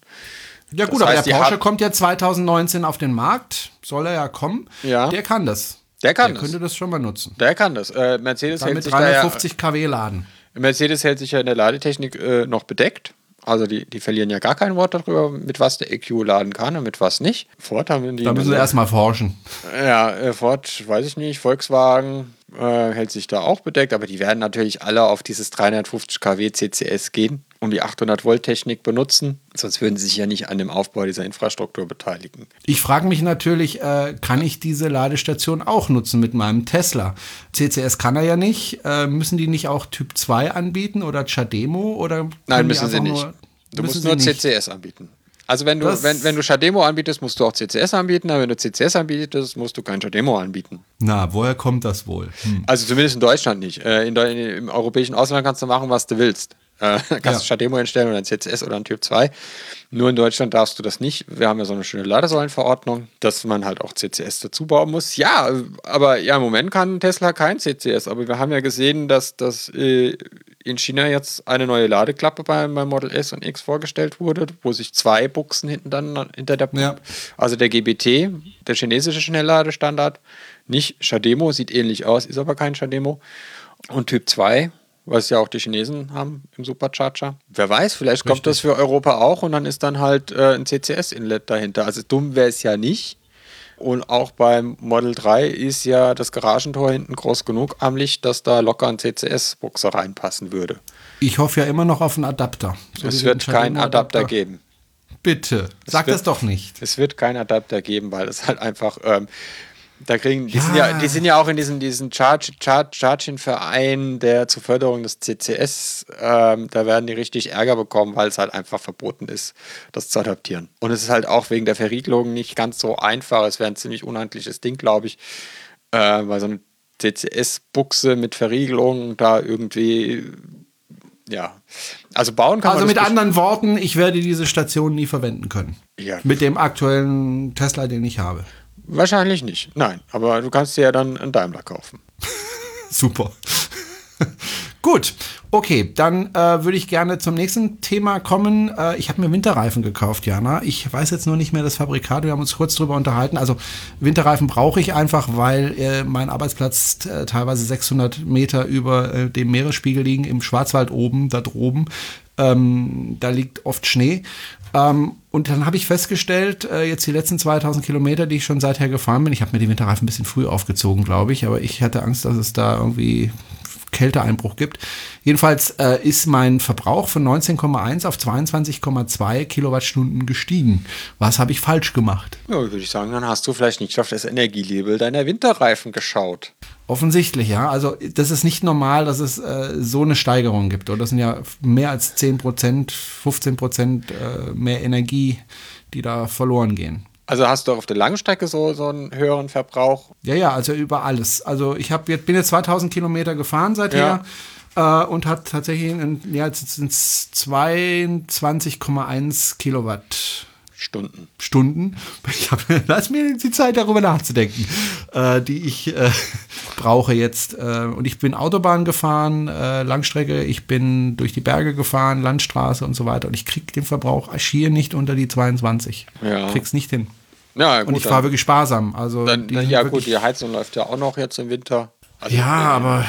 S2: Ja gut,
S3: Das
S2: aber
S3: heißt,
S2: der
S3: die
S2: Porsche kommt ja 2019 auf den Markt, soll er ja kommen.
S3: Ja.
S2: Der kann das.
S3: Der kann
S2: Der
S3: das.
S2: könnte das schon mal nutzen.
S3: Der kann das. Äh, Mercedes,
S2: Dann
S3: hält
S2: mit
S3: sich da ja,
S2: 350 kW laden.
S3: Mercedes hält sich ja in der Ladetechnik äh, noch bedeckt. Also die, die verlieren ja gar kein Wort darüber, mit was der EQ laden kann und mit was nicht. Ford haben die.
S2: Da müssen sie erstmal forschen.
S3: Ja, äh, Ford, weiß ich nicht, Volkswagen äh, hält sich da auch bedeckt, aber die werden natürlich alle auf dieses 350 kW CCS gehen und die 800 Volt Technik benutzen, sonst würden sie sich ja nicht an dem Aufbau dieser Infrastruktur beteiligen.
S2: Ich frage mich natürlich, äh, kann ich diese Ladestation auch nutzen mit meinem Tesla? CCS kann er ja nicht. Äh, müssen die nicht auch Typ 2 anbieten oder CHAdeMO? Oder
S3: Nein, müssen sie nicht.
S2: nur-
S3: du musst nur
S2: nicht?
S3: CCS anbieten. Also wenn du,
S2: Das-
S3: wenn, wenn du Shademo anbietest, musst du auch CCS anbieten, aber wenn du CCS anbietest, musst du kein Shademo anbieten.
S2: Na, woher kommt das wohl? Hm.
S3: Also zumindest in Deutschland nicht. Äh, in, Im europäischen Ausland kannst du machen, was du willst. Äh, kannst
S2: Ja.
S3: du Shademo hinstellen oder ein CCS oder ein Typ 2. Nur in Deutschland darfst du das nicht. Wir haben ja so eine schöne Ladesäulenverordnung, dass man halt auch CCS dazu bauen muss. Ja, aber ja, im Moment kann Tesla kein CCS. Aber wir haben ja gesehen, dass, dass äh, in China jetzt eine neue Ladeklappe beim, beim Model S und X vorgestellt wurde, wo sich zwei Buchsen hinten dann hinter der
S2: Ja.
S3: also der GBT, der chinesische Schnellladestandard, nicht Shademo, sieht ähnlich aus, ist aber kein Shademo. Und Typ 2, was ja auch die Chinesen haben im Supercharger. Wer weiß, vielleicht kommt das für Europa auch und dann ist dann halt äh, ein CCS-Inlet dahinter. Also dumm wäre es ja nicht. Und auch beim Model 3 ist ja das Garagentor hinten groß genug am Licht, dass da locker ein CCS-Buchse reinpassen würde.
S2: Ich hoffe ja immer noch auf einen Adapter. So
S3: es wird keinen
S2: CHAdeMO-Adapter.
S3: Adapter geben.
S2: Bitte, sag
S3: wird-
S2: das doch nicht.
S3: Es wird keinen Adapter geben, weil es halt einfach, ähm, da kriegen, die,
S2: Ja.
S3: Sind ja, die sind ja auch in diesem, Charge, Charging-Verein, der zur Förderung des CCS, ähm, da werden die richtig Ärger bekommen, weil es halt einfach verboten ist, das zu adaptieren. Und es ist halt auch wegen der Verriegelung nicht ganz so einfach. Es wäre ein ziemlich unhandliches Ding, glaube ich, äh, weil so eine CCS-Buchse mit Verriegelung da irgendwie, ja. Also bauen kann
S2: Also
S3: man
S2: mit
S3: das
S2: anderen Worten, ich werde diese Station nie verwenden können.
S3: Ja.
S2: Mit dem aktuellen Tesla, den ich habe.
S3: Wahrscheinlich nicht. Nein, aber du kannst dir ja dann einen Daimler kaufen.
S2: Super. Gut, okay, dann äh, würde ich gerne zum nächsten Thema kommen. Äh, ich habe mir Winterreifen gekauft, Jana. Ich weiß jetzt nur nicht mehr das Fabrikat. Wir haben uns kurz drüber unterhalten. Also Winterreifen brauche ich einfach, weil äh, mein Arbeitsplatz äh, teilweise 600 Meter über äh, dem Meeresspiegel liegen, im Schwarzwald oben, da droben. Ähm, da liegt oft Schnee. Ähm, und dann habe ich festgestellt, äh, jetzt die letzten 2000 Kilometer, die ich schon seither gefahren bin, ich habe mir die Winterreifen ein bisschen früh aufgezogen, glaube ich, aber ich hatte Angst, dass es da irgendwie Kälteeinbruch gibt. Jedenfalls äh, ist mein Verbrauch von 19,1 auf 22,2 Kilowattstunden gestiegen. Was habe ich falsch gemacht?
S3: Ja, würde ich sagen, dann hast du vielleicht nicht auf das Energielabel deiner Winterreifen geschaut.
S2: Offensichtlich, ja. Also das ist nicht normal, dass es äh, so eine Steigerung gibt. Oder das sind ja mehr als 10 Prozent, 15 Prozent äh, mehr Energie, die da verloren gehen.
S3: Also hast du auf der Langstrecke so, so einen höheren Verbrauch?
S2: Ja, ja, also über alles. Also ich habe jetzt bin jetzt 2000 Kilometer gefahren seither äh, und hat tatsächlich ein, ja, jetzt sind es 22,1 Kilowatt.
S3: Stunden.
S2: Stunden. Ich hab, lass mir die Zeit darüber nachzudenken, äh, die ich äh, brauche jetzt. Äh, und ich bin Autobahn gefahren, äh, Langstrecke, ich bin durch die Berge gefahren, Landstraße und so weiter. Und ich krieg den Verbrauch schier nicht unter die 22.
S3: Ja.
S2: Krieg's nicht hin.
S3: Ja,
S2: Und
S3: gut.
S2: ich fahre wirklich sparsam. Also
S3: dann, ja, gut, die Heizung läuft ja auch noch jetzt im Winter. Also,
S2: Ja,
S3: äh,
S2: aber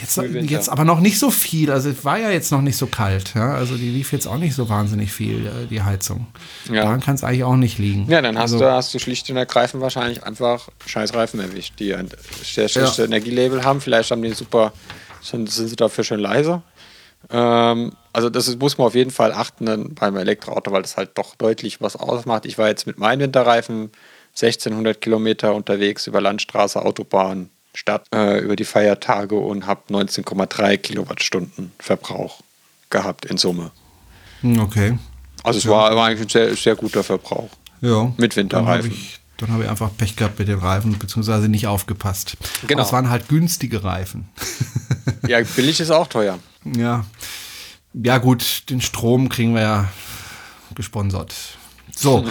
S2: jetzt, jetzt aber noch nicht so viel. Also es war ja jetzt noch nicht so kalt. Ja? Also die lief jetzt auch nicht so wahnsinnig viel, äh, die Heizung.
S3: Ja.
S2: Daran kann es eigentlich auch nicht liegen.
S3: Ja, dann hast,
S2: also,
S3: du, hast du schlicht und ergreifend wahrscheinlich einfach scheiß Reifen erwischt, die ein sehr schlechtes
S2: Ja.
S3: Energielabel haben. Vielleicht haben die super, sind, sind sie dafür schön leise. Ähm, also das ist, muss man auf jeden Fall achten dann beim Elektroauto, weil das halt doch deutlich was ausmacht. Ich war jetzt mit meinen Winterreifen 1600 Kilometer unterwegs über Landstraße, Autobahn. Stadt äh, über die Feiertage und habe 19,3 Kilowattstunden Verbrauch gehabt in Summe.
S2: Hm, Okay.
S3: Also es war, war eigentlich ein sehr, sehr guter Verbrauch.
S2: Ja.
S3: Mit Winterreifen.
S2: Dann habe ich, hab ich einfach Pech gehabt mit den Reifen, beziehungsweise nicht aufgepasst.
S3: Genau.
S2: Aber es waren halt günstige Reifen.
S3: Ja, billig ist auch teuer.
S2: ja. Ja, gut, den Strom kriegen wir ja gesponsert. So.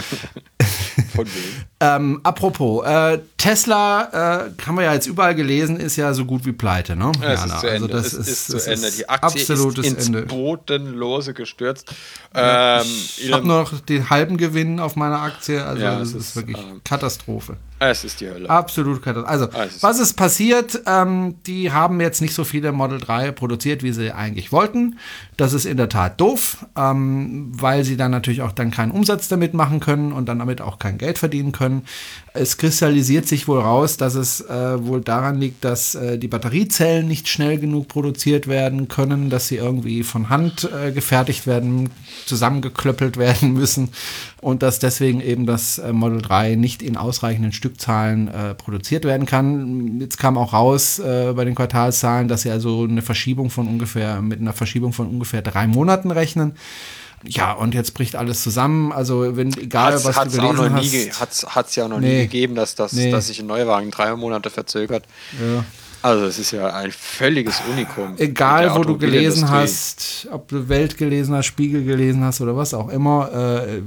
S3: Von wem?
S2: Ähm, apropos, äh, Tesla, äh, haben wir ja jetzt überall gelesen, ist ja so gut wie pleite, ne?
S3: Ja, es ist zu Ende.
S2: Also das
S3: es
S2: ist,
S3: ist, zu Ende. Die Aktie
S2: absolutes
S3: ist ins
S2: Ende.
S3: Bodenlose gestürzt. Ähm,
S2: Ich habe nur noch den halben Gewinn auf meiner Aktie, also
S3: Ja,
S2: das ist,
S3: ist,
S2: wirklich
S3: ähm,
S2: Katastrophe.
S3: es ist die Hölle.
S2: Absolut Katastrophe. Also,
S3: ist-
S2: was ist passiert? Ähm, die haben jetzt nicht so viele Model 3 produziert, wie sie eigentlich wollten. Das ist in der Tat doof, ähm, weil sie dann natürlich auch dann keinen Umsatz damit machen können und dann damit auch kein Geld verdienen können. Es kristallisiert sich wohl raus, dass es äh, wohl daran liegt, dass äh, die Batteriezellen nicht schnell genug produziert werden können, dass sie irgendwie von Hand äh, gefertigt werden, zusammengeklöppelt werden müssen und dass deswegen eben das äh, Model 3 nicht in ausreichenden Stückzahlen äh, produziert werden kann. Jetzt kam auch raus äh, bei den Quartalszahlen, dass sie also eine Verschiebung von ungefähr, mit einer Verschiebung von ungefähr drei Monaten rechnen. Ja, und jetzt bricht alles zusammen. Also, wenn, egal
S3: Hat's,
S2: was
S3: hat's
S2: du
S3: auch
S2: gelesen
S3: noch nie,
S2: hast.
S3: ge- hat's, hat's ja auch noch
S2: Nee.
S3: nie gegeben, dass, das,
S2: Nee.
S3: dass sich ein Neuwagen drei Monate verzögert.
S2: Ja.
S3: Also es ist ja ein völliges Unikum.
S2: Egal, wo du gelesen hast, ob du Welt gelesen hast, Spiegel gelesen hast oder was auch immer, äh,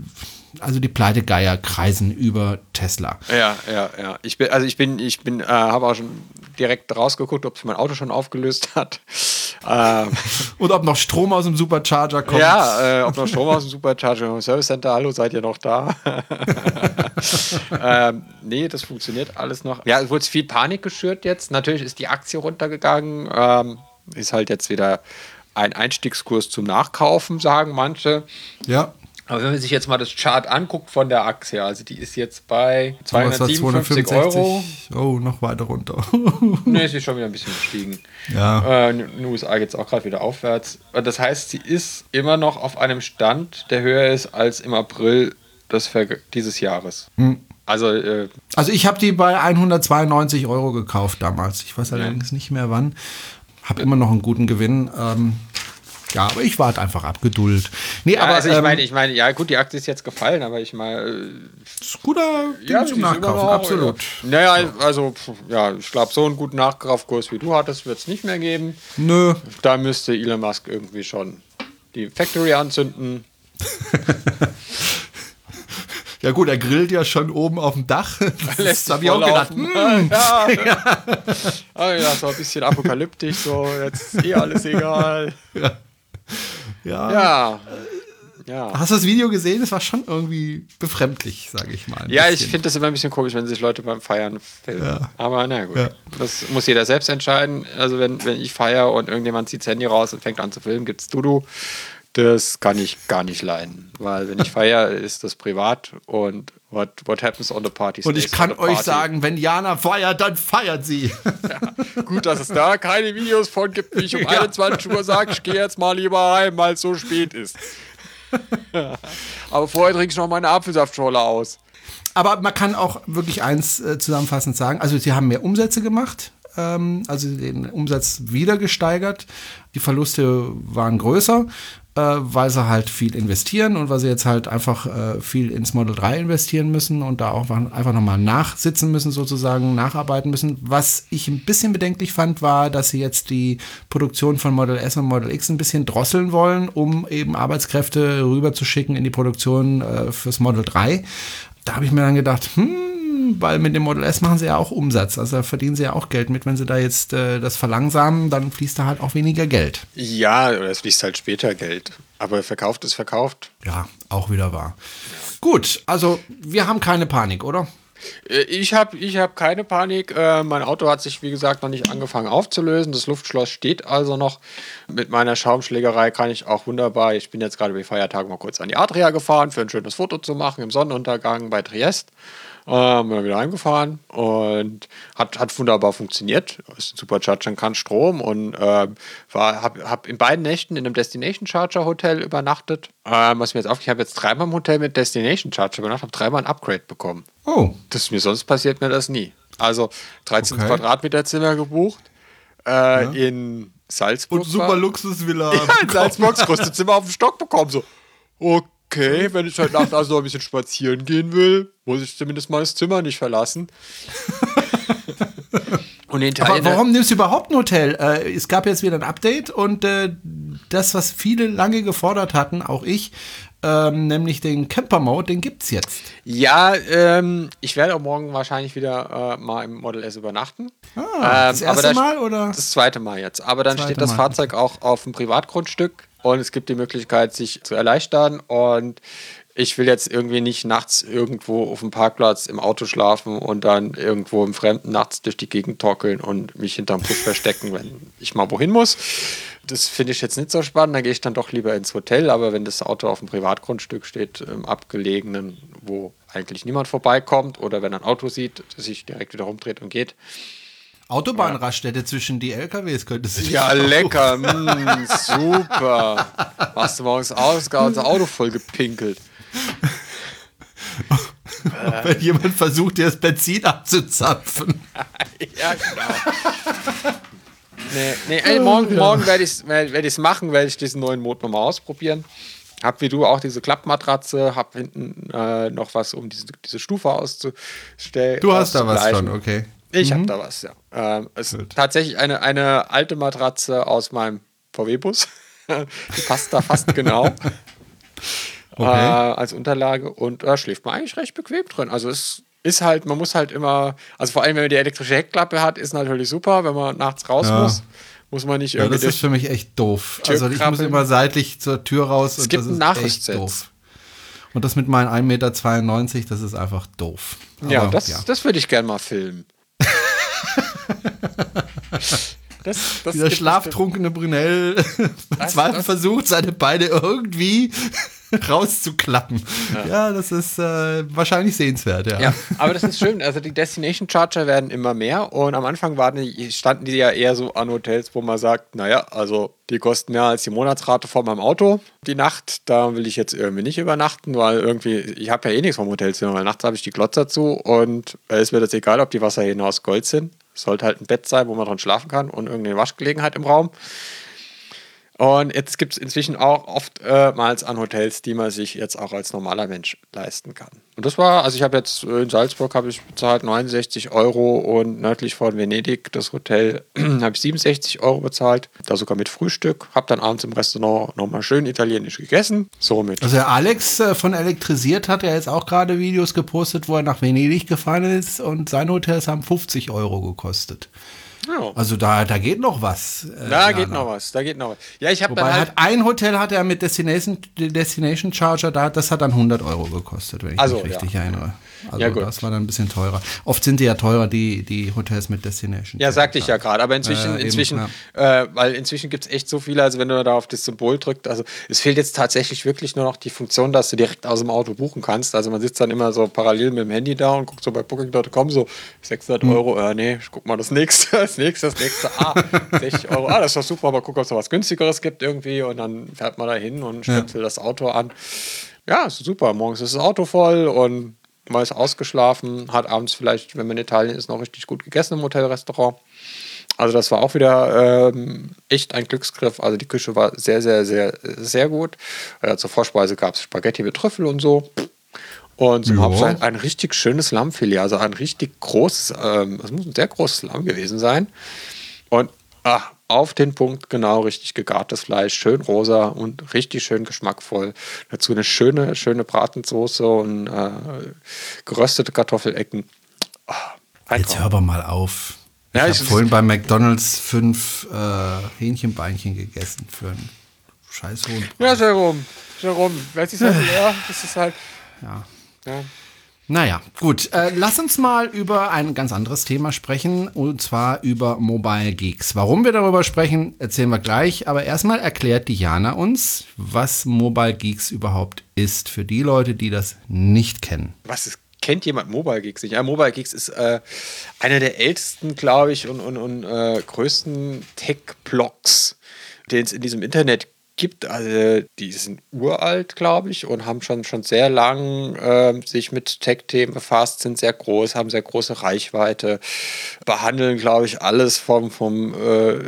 S2: also die Pleitegeier kreisen über Tesla.
S3: Ja, ja, ja. Ich bin, also ich bin, ich bin, äh, habe auch schon direkt rausgeguckt, ob sich mein Auto schon aufgelöst hat. Ähm,
S2: Und ob noch Strom aus dem Supercharger kommt.
S3: ja, äh, ob noch Strom aus dem Supercharger im Service Center, hallo, seid ihr noch da? ähm, nee, das funktioniert alles noch. Ja, es wurde viel Panik geschürt jetzt. Natürlich ist die Aktie runtergegangen. Ähm, ist halt jetzt wieder ein Einstiegskurs zum Nachkaufen, sagen manche.
S2: Ja.
S3: Aber wenn man sich jetzt mal das Chart anguckt von der Aktie, also die ist jetzt bei
S2: Was war
S3: 257 Euro.
S2: Oh, noch weiter runter.
S3: Ne, sie ist schon wieder ein bisschen gestiegen.
S2: ja.
S3: Äh, in den USA geht es auch gerade wieder aufwärts. Und Das heißt, sie ist immer noch auf einem Stand, der höher ist als im April des dieses Jahres.
S2: Hm.
S3: Also, äh,
S2: Also ich habe die bei 192 Euro gekauft damals. Ich weiß allerdings nicht mehr wann. Habe immer noch einen guten Gewinn. Ähm, ja, aber ich warte einfach ab, Geduld. Nee,
S3: aber
S2: aber
S3: also ich
S2: ähm,
S3: meine, ich meine, ja gut, die Aktie ist jetzt gefallen, aber ich meine, äh,
S2: ist guter Ding
S3: ja,
S2: zum Nachkaufen,
S3: noch,
S2: absolut.
S3: Ja. Naja, also ja, ich glaube, so einen guten Nachkaufkurs wie du hattest, wird es nicht mehr geben.
S2: Nö,
S3: Da müsste Elon Musk irgendwie schon die Factory anzünden.
S2: ja gut, er grillt ja schon oben auf dem Dach. Das habe ich auch gedacht. hm,
S3: Ja. Ah, ja, so ein bisschen apokalyptisch, so jetzt ist eh alles egal.
S2: ja.
S3: Ja. Ja.
S2: Hast du das Video gesehen? Es war schon irgendwie befremdlich, sage ich mal.
S3: Ja, ich
S2: bisschen.
S3: finde das immer ein bisschen komisch, wenn sich Leute beim Feiern filmen.
S2: Ja.
S3: Aber na gut,
S2: Ja.
S3: das muss jeder selbst entscheiden. Also wenn, wenn ich feiere und irgendjemand zieht das Handy raus und fängt an zu filmen, gibt's Dudu. Das kann ich gar nicht leiden. Weil wenn ich feiere, ist das privat und what, what happens on the party
S2: Und ich kann euch sagen, wenn Jana feiert, dann feiert sie.
S3: Gut, dass es da keine Videos von gibt, wie ich um
S2: Ja.
S3: 21 Uhr sage, ich gehe jetzt mal lieber heim, weil es so spät ist. Aber vorher trinke ich noch meine Apfelsaftschorle aus.
S2: Aber man kann auch wirklich eins äh, zusammenfassend sagen. Also sie haben mehr Umsätze gemacht, ähm, also den Umsatz wieder gesteigert. Die Verluste waren größer, weil sie halt viel investieren und weil sie jetzt halt einfach äh, viel ins Model 3 investieren müssen und da auch einfach nochmal nachsitzen müssen, sozusagen nacharbeiten müssen. Was ich ein bisschen bedenklich fand, war, dass sie jetzt die Produktion von Model S und Model X ein bisschen drosseln wollen, um eben Arbeitskräfte rüberzuschicken in die Produktion äh, fürs Model 3 da habe ich mir dann gedacht, hm, weil mit dem Model S machen sie ja auch Umsatz, also da verdienen sie ja auch Geld mit. Wenn sie da jetzt äh, das verlangsamen, dann fließt da halt auch weniger Geld.
S3: Ja, oder es fließt halt später Geld. Aber verkauft ist verkauft.
S2: Ja, auch wieder wahr. Gut, also wir haben keine Panik, oder?
S3: Äh, Ich habe ich hab keine Panik. Äh, mein Auto hat sich, wie gesagt, noch nicht angefangen aufzulösen. Das Luftschloss steht also noch. Mit meiner Schaumschlägerei kann ich auch wunderbar. Ich bin jetzt gerade bei Feiertagen mal kurz an die Adria gefahren, für ein schönes Foto zu machen im Sonnenuntergang bei Triest. Ähm, bin dann wieder heimgefahren und hat, hat wunderbar funktioniert. Ist ein Supercharger, kann Strom und ähm, war, habe hab in beiden Nächten in einem Destination Charger Hotel übernachtet. Ähm, was mir jetzt aufgefallen ich habe jetzt dreimal im Hotel mit Destination Charger übernachtet, habe dreimal ein Upgrade bekommen.
S2: Oh,
S3: Das ist mir sonst passiert mir das nie. Also 13
S2: Okay.
S3: Quadratmeter Zimmer gebucht. Äh, In Salzburg.
S2: Und super Luxusvilla.
S3: Ja, in Salzburg das größte Zimmer auf dem Stock bekommen. So, okay, wenn ich heute Nacht also noch ein bisschen spazieren gehen will, muss ich zumindest mal das Zimmer nicht verlassen. Und den Teil,
S2: Aber warum nimmst du überhaupt ein Hotel? Äh, es gab jetzt wieder ein Update und äh, das, was viele lange gefordert hatten, auch ich, ähm, nämlich den Camper-Mode, den gibt's jetzt.
S3: Ja, ähm, ich werde auch morgen wahrscheinlich wieder äh, mal im Model S übernachten.
S2: Ah, das
S3: Ähm, aber
S2: erste Mal oder?
S3: Das zweite Mal jetzt. Aber dann steht das
S2: Mal.
S3: Fahrzeug auch auf dem Privatgrundstück und es gibt die Möglichkeit, sich zu erleichtern. Und ich will jetzt irgendwie nicht nachts irgendwo auf dem Parkplatz im Auto schlafen und dann irgendwo im Fremden nachts durch die Gegend torkeln und mich hinterm Busch verstecken, wenn ich mal wohin muss. Das finde ich jetzt nicht so spannend. Dann gehe ich dann doch lieber ins Hotel. Aber wenn das Auto auf dem Privatgrundstück steht, im abgelegenen, wo eigentlich niemand vorbeikommt, oder wenn er ein Auto sieht, das sich direkt wieder rumdreht und geht,
S2: Autobahnraststätte zwischen die LKWs könntest du
S3: Ja, lecker, mm, super. Machst du morgens aus, unser Auto voll gepinkelt.
S2: Wenn jemand versucht, dir das Benzin abzuzapfen.
S3: Ja, genau. Nee, nee, ey, morgen, morgen werde ich es werd ich's machen, werde ich diesen neuen Motor mal ausprobieren. Hab wie du auch diese Klappmatratze, hab hinten äh, noch was, um diese, diese Stufe auszustellen.
S2: Du hast da was schon, okay.
S3: Ich habe da was, ja. Ähm, es ist tatsächlich eine, eine alte Matratze aus meinem VW-Bus. Die passt da fast genau.
S2: Okay.
S3: äh, als Unterlage und da schläft man eigentlich recht bequem drin. Also es ist halt, man muss halt immer, also vor allem wenn man die elektrische Heckklappe hat, ist natürlich super, wenn man nachts raus
S2: Ja.
S3: muss, muss man nicht
S2: Ja,
S3: irgendwie
S2: das ist für mich echt doof.
S3: Tür
S2: Also ich muss
S3: krabbeln.
S2: immer seitlich zur Tür raus.
S3: Es
S2: und
S3: gibt
S2: das
S3: ein
S2: ist echt doof. Und das mit meinen 1,92 Meter, das ist einfach doof.
S3: ja,
S2: Aber,
S3: das, das würde ich gerne mal filmen. das, das
S2: Dieser schlaftrunkene Brunel verzweifelt
S3: das-
S2: versucht, seine Beine irgendwie rauszuklappen. Ja, das ist äh, wahrscheinlich sehenswert, ja.
S3: Ja, aber das ist schön. Also die Destination Charger werden immer mehr und am Anfang waren die, standen die ja eher so an Hotels, wo man sagt, naja, also die kosten mehr als die Monatsrate von meinem Auto die Nacht. Da will ich jetzt irgendwie nicht übernachten, weil irgendwie, ich habe ja eh nichts vom Hotelzimmer, weil nachts habe ich die Glotzer zu und es ist mir das egal, ob die Wasserhähne aus Gold sind. Es sollte halt ein Bett sein, wo man dran schlafen kann und irgendeine Waschgelegenheit im Raum. Und jetzt gibt es inzwischen auch oftmals an Hotels, die man sich jetzt auch als normaler Mensch leisten kann. Und das war, also ich habe jetzt äh, in Salzburg habe ich bezahlt 69 Euro und nördlich von Venedig das Hotel habe ich 67 Euro bezahlt, da sogar mit Frühstück. Habe dann abends im Restaurant nochmal schön italienisch gegessen. Somit.
S2: Also Alex äh, von Elektrisiert hat ja jetzt auch gerade Videos gepostet, wo er nach Venedig gefahren ist und seine Hotels haben 50 Euro gekostet.
S3: Ja.
S2: Also da, da geht noch was. äh,
S3: Da
S2: Jana.
S3: geht noch was, da geht noch was. Ja, ich habe dann halt.
S2: hat ein Hotel hat er mit Destination, Destination Charger, da, das hat dann 100 Euro gekostet, wenn ich
S3: Also,
S2: mich richtig
S3: ja.
S2: erinnere. Also
S3: Ja, gut.
S2: das war dann ein bisschen teurer. Oft sind die ja teurer, die, die Hotels mit Destination.
S3: Ja, sagte ich ja gerade, aber inzwischen,
S2: Äh, eben,
S3: inzwischen, äh, weil inzwischen gibt es echt so viele, also wenn du da auf das Symbol drückst, also es fehlt jetzt tatsächlich wirklich nur noch die Funktion, dass du direkt aus dem Auto buchen kannst. Also man sitzt dann immer so parallel mit dem Handy da und guckt so bei Booking.com so 600
S2: Hm.
S3: Euro, äh, nee, ich guck mal das nächste, das nächste, das nächste, ah, 60 Euro, ah, das ist doch super, aber guck, ob es noch was günstigeres gibt irgendwie und dann fährt man da hin und stöpselt das Auto an. Ja, super, morgens ist das Auto voll und man ist ausgeschlafen, hat abends vielleicht, wenn man in Italien ist, noch richtig gut gegessen im Hotelrestaurant. Also das war auch wieder ähm, echt ein Glücksgriff. Also die Küche war sehr, sehr, sehr, sehr gut. Äh, zur Vorspeise gab es Spaghetti mit Trüffel und so. Und zum. Hauptsache ein richtig schönes Lammfilet, also ein richtig großes, ähm, das muss ein sehr großes Lamm gewesen sein. Und ah, auf den Punkt genau richtig gegartes Fleisch, schön rosa und richtig schön geschmackvoll. Dazu eine schöne, schöne Bratensoße und äh, geröstete Kartoffelecken. Ein
S2: Jetzt hör aber mal auf. Ich
S3: Ja,
S2: habe
S3: ich-
S2: vorhin bei McDonalds fünf äh, Hähnchenbeinchen gegessen für einen scheiß hohen
S3: Ja. Jerome, Jerome, ist halt, ja, das ist halt,
S2: Ja.
S3: ja.
S2: Naja, gut. Äh, lass uns mal über ein ganz anderes Thema sprechen, und zwar über Mobile Geeks. Warum wir darüber sprechen, erzählen wir gleich. Aber erstmal erklärt Diana uns, was Mobile Geeks überhaupt ist, für die Leute, die das nicht kennen.
S3: Was ist, kennt jemand Mobile Geeks nicht? Ja, Mobile Geeks ist äh, einer der ältesten, glaube ich, und, und, und äh, größten Tech-Blogs, den es in diesem Internet gibt. Also die sind uralt, glaube ich, und haben schon, schon sehr lang äh, sich mit Tech-Themen befasst, sind sehr groß, haben sehr große Reichweite, behandeln, glaube ich, alles vom, vom äh,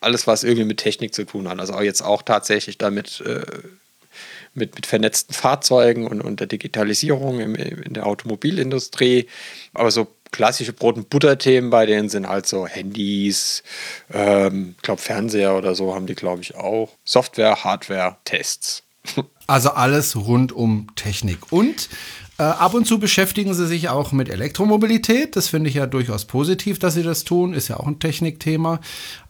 S3: alles, was irgendwie mit Technik zu tun hat. Also jetzt auch tatsächlich damit äh, mit, mit vernetzten Fahrzeugen und, und der Digitalisierung im, in der Automobilindustrie. Aber so klassische Brot- und Butter-Themen bei denen sind halt so Handys, ähm, ich glaube Fernseher oder so haben die, glaube ich, auch. Software, Hardware, Tests.
S2: Also alles rund um Technik. Und äh, ab und zu beschäftigen sie sich auch mit Elektromobilität. Das finde ich ja durchaus positiv, dass sie das tun. Ist ja auch ein Technikthema.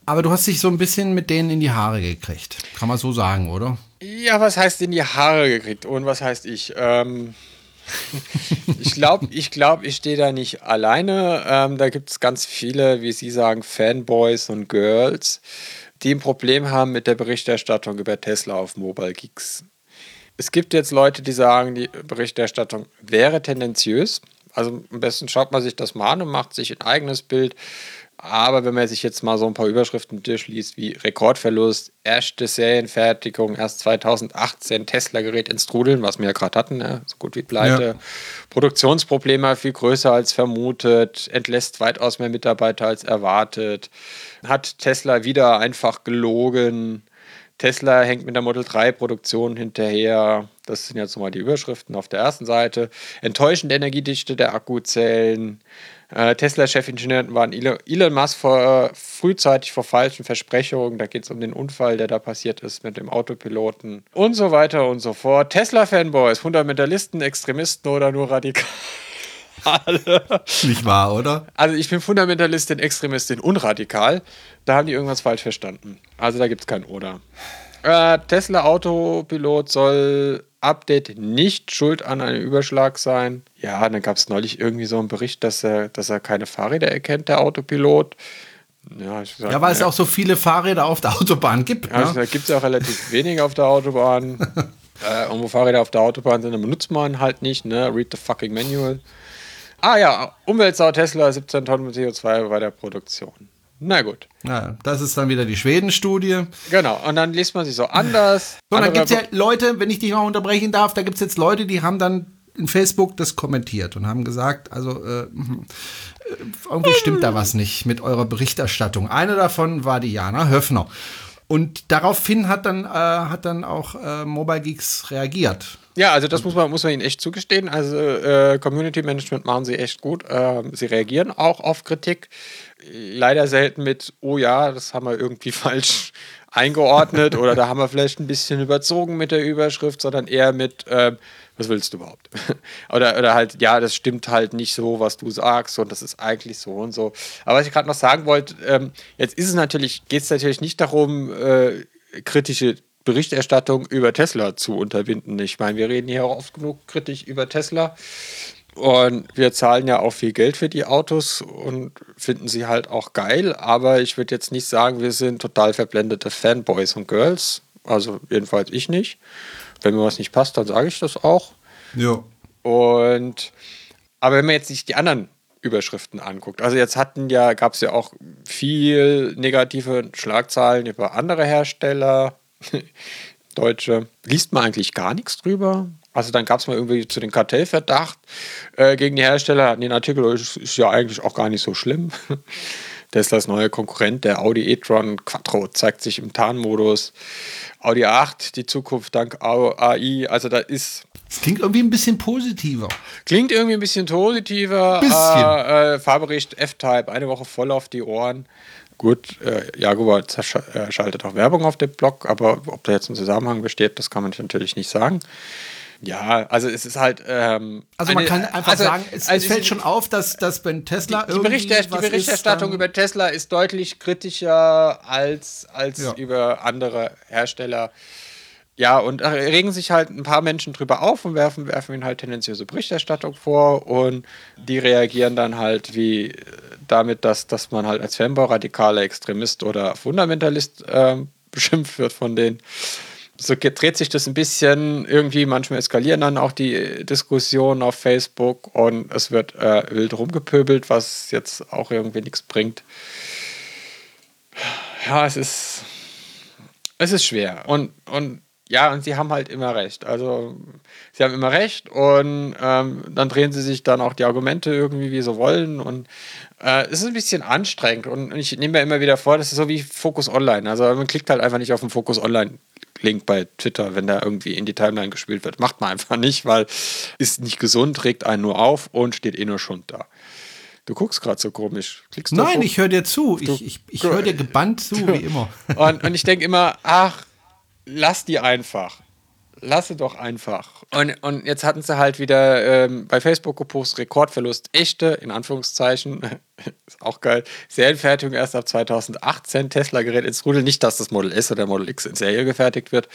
S2: Aber du hast dich so ein bisschen mit denen in die Haare gekriegt. Kann man so sagen, oder?
S3: Ja, was heißt in die Haare gekriegt? Und was heißt ich? Ähm, ich glaube, ich, glaub, ich stehe da nicht alleine. Ähm, da gibt es ganz viele, wie Sie sagen, Fanboys und Girls, die ein Problem haben mit der Berichterstattung über Tesla auf Mobile Geeks. Es gibt jetzt Leute, die sagen, die Berichterstattung wäre tendenziös. Also am besten schaut man sich das mal an und macht sich ein eigenes Bild. Aber wenn man sich jetzt mal so ein paar Überschriften durchliest, wie Rekordverlust, erste Serienfertigung, erst 2018, Tesla gerät ins Trudeln, was wir ja gerade hatten, ne? so gut wie pleite, ja. Produktionsprobleme viel größer als vermutet, entlässt weitaus mehr Mitarbeiter als erwartet, hat Tesla wieder einfach gelogen, Tesla hängt mit der Model 3 Produktion hinterher. Das sind jetzt nochmal die Überschriften auf der ersten Seite. Enttäuschende Energiedichte der Akkuzellen. Äh, Tesla-Chefingenieuren waren Elon Musk vor, frühzeitig vor falschen Versprechungen. Da geht es um den Unfall, der da passiert ist mit dem Autopiloten und so weiter und so fort. Tesla-Fanboys, Fundamentalisten, Extremisten oder nur Radikale.
S2: Nicht wahr, oder?
S3: Also ich bin Fundamentalistin, Extremistin unradikal. Da haben die irgendwas falsch verstanden. Also da gibt es kein Oder. Äh, Tesla Autopilot soll Update nicht schuld an einem Überschlag sein. Ja, dann gab es neulich irgendwie so einen Bericht, dass er, dass er keine Fahrräder erkennt, der Autopilot.
S2: Ja, sag, ja weil es auch so viele Fahrräder auf der Autobahn gibt.
S3: Ja, ne? Da gibt es auch relativ wenige auf der Autobahn. äh, und wo Fahrräder auf der Autobahn sind, dann benutzt man halt nicht. Ne? Read the fucking manual. Ah ja, Umweltsau Tesla, 17 Tonnen CO2 bei der Produktion. Na gut.
S2: Ja, das ist dann wieder die Schweden-Studie.
S3: Genau, und dann liest man sich so anders.
S2: So, dann gibt es ja Leute, wenn ich dich mal unterbrechen darf, da gibt es jetzt Leute, die haben dann in Facebook das kommentiert und haben gesagt, also äh, mhm, äh, irgendwie stimmt da was nicht mit eurer Berichterstattung. Eine davon war die Jana Höfner. Und daraufhin hat dann, äh, hat dann auch äh, Mobile Geeks reagiert.
S3: Ja, also das muss man, muss man ihnen echt zugestehen. Also äh, Community Management machen sie echt gut. Äh, sie reagieren auch auf Kritik. Leider selten mit, oh ja, das haben wir irgendwie falsch eingeordnet oder da haben wir vielleicht ein bisschen überzogen mit der Überschrift, sondern eher mit, äh, was willst du überhaupt? oder, oder halt, ja, das stimmt halt nicht so, was du sagst und das ist eigentlich so und so. Aber was ich gerade noch sagen wollte, ähm, jetzt ist es natürlich, geht es natürlich nicht darum, äh, kritische Berichterstattung über Tesla zu unterbinden. Ich meine, wir reden hier auch oft genug kritisch über Tesla. Und wir zahlen ja auch viel Geld für die Autos und finden sie halt auch geil. Aber ich würde jetzt nicht sagen, wir sind total verblendete Fanboys und Girls. Also jedenfalls ich nicht. Wenn mir was nicht passt, dann sage ich das auch.
S2: Ja.
S3: Und aber wenn man jetzt sich die anderen Überschriften anguckt. Also jetzt hatten ja, gab es ja auch viel negative Schlagzeilen über andere Hersteller, Deutsche. Liest man eigentlich gar nichts drüber? Also dann gab es mal irgendwie zu den Kartellverdacht äh, gegen die Hersteller. Hatten den Artikel, ist, ist ja eigentlich auch gar nicht so schlimm. Teslas neue Konkurrent, der Audi e-tron Quattro, zeigt sich im Tarnmodus. Audi 8, die Zukunft dank AI. Also da ist.
S2: Das klingt irgendwie ein bisschen positiver.
S3: Klingt irgendwie ein bisschen positiver. Bisschen. Äh, äh, Fahrbericht F-Type, eine Woche voll auf die Ohren. Gut, äh, Jaguar äh, schaltet auch Werbung auf dem Blog, aber ob da jetzt ein Zusammenhang besteht, das kann man natürlich nicht sagen. Ja, also es ist halt. Ähm,
S2: also man eine, kann einfach also, sagen, es, also es fällt schon auf, dass, dass wenn Tesla
S3: die, die, Berichter, die Berichterstattung ist, über Tesla ist deutlich kritischer als, als ja. über andere Hersteller. Ja, und regen sich halt ein paar Menschen drüber auf und werfen, werfen ihnen halt tendenziöse Berichterstattung vor und die reagieren dann halt wie damit, dass, dass man halt als Fanboy radikaler Extremist oder Fundamentalist äh, beschimpft wird von denen. So dreht sich das ein bisschen irgendwie, manchmal eskalieren dann auch die Diskussionen auf Facebook und es wird äh, wild rumgepöbelt, was jetzt auch irgendwie nichts bringt. Ja, es ist Es ist schwer. Und, und ja, und sie haben halt immer recht. Also sie haben immer recht und ähm, dann drehen sie sich dann auch die Argumente irgendwie, wie sie wollen. Und äh, es ist ein bisschen anstrengend. Und ich nehme mir immer wieder vor, das ist so wie Focus Online. Also man klickt halt einfach nicht auf den Focus Online. Link bei Twitter, wenn der irgendwie in die Timeline gespielt wird. Macht man einfach nicht, weil ist nicht gesund, regt einen nur auf und steht eh nur Schund da. Du guckst gerade so komisch.
S2: Klickst Nein, ich höre dir zu. Ich, ich, ich höre dir gebannt zu, wie immer.
S3: Und, und ich denke immer, ach, lass die einfach. Lasse doch einfach. Und, und jetzt hatten sie halt wieder ähm, bei Facebook gepostet, Rekordverlust, echte, in Anführungszeichen, ist auch geil, Serienfertigung erst ab 2018, Tesla gerät ins Rudel, nicht, dass das Model S oder Model X in Serie gefertigt wird.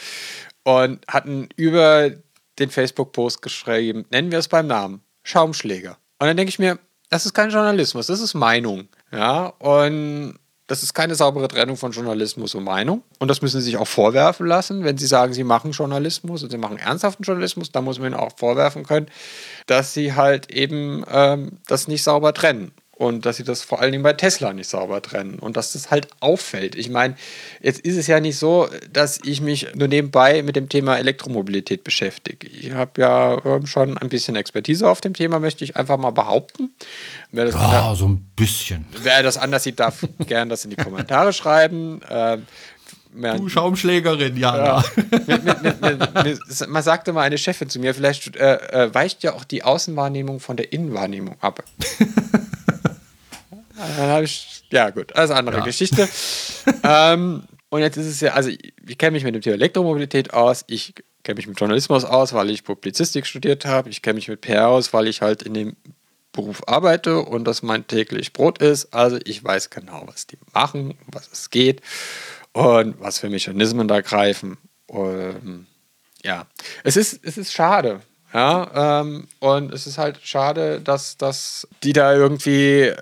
S3: Und hatten über den Facebook-Post geschrieben, nennen wir es beim Namen, Schaumschläger. Und dann denke ich mir, das ist kein Journalismus, das ist Meinung. Ja, und das ist keine saubere Trennung von Journalismus und Meinung. Und das müssen Sie sich auch vorwerfen lassen, wenn Sie sagen, Sie machen Journalismus und Sie machen ernsthaften Journalismus, dann muss man Ihnen auch vorwerfen können, dass Sie halt eben ähm, das nicht sauber trennen und dass sie das vor allen Dingen bei Tesla nicht sauber trennen und dass das halt auffällt. Ich meine, jetzt ist es ja nicht so, dass ich mich nur nebenbei mit dem Thema Elektromobilität beschäftige. Ich habe ja ähm, schon ein bisschen Expertise auf dem Thema, möchte ich einfach mal behaupten.
S2: Wer das ja, so ein bisschen.
S3: Wer das anders sieht, darf gern das in die Kommentare schreiben. Ähm,
S2: Du Schaumschlägerin, ja. ja.
S3: man sagte mal eine Chefin zu mir, vielleicht äh, äh, weicht ja auch die Außenwahrnehmung von der Innenwahrnehmung ab. Dann habe ich, ja gut, alles andere ja. Geschichte. ähm, und jetzt ist es ja, also ich, ich kenne mich mit dem Thema Elektromobilität aus, ich kenne mich mit Journalismus aus, weil ich Publizistik studiert habe, ich kenne mich mit PR aus, weil ich halt in dem Beruf arbeite und das mein täglich Brot ist. Also ich weiß genau, was die machen, was es geht und was für Mechanismen da greifen. Und, ja, es ist, es ist schade. Ja, ähm, und es ist halt schade, dass, dass die da irgendwie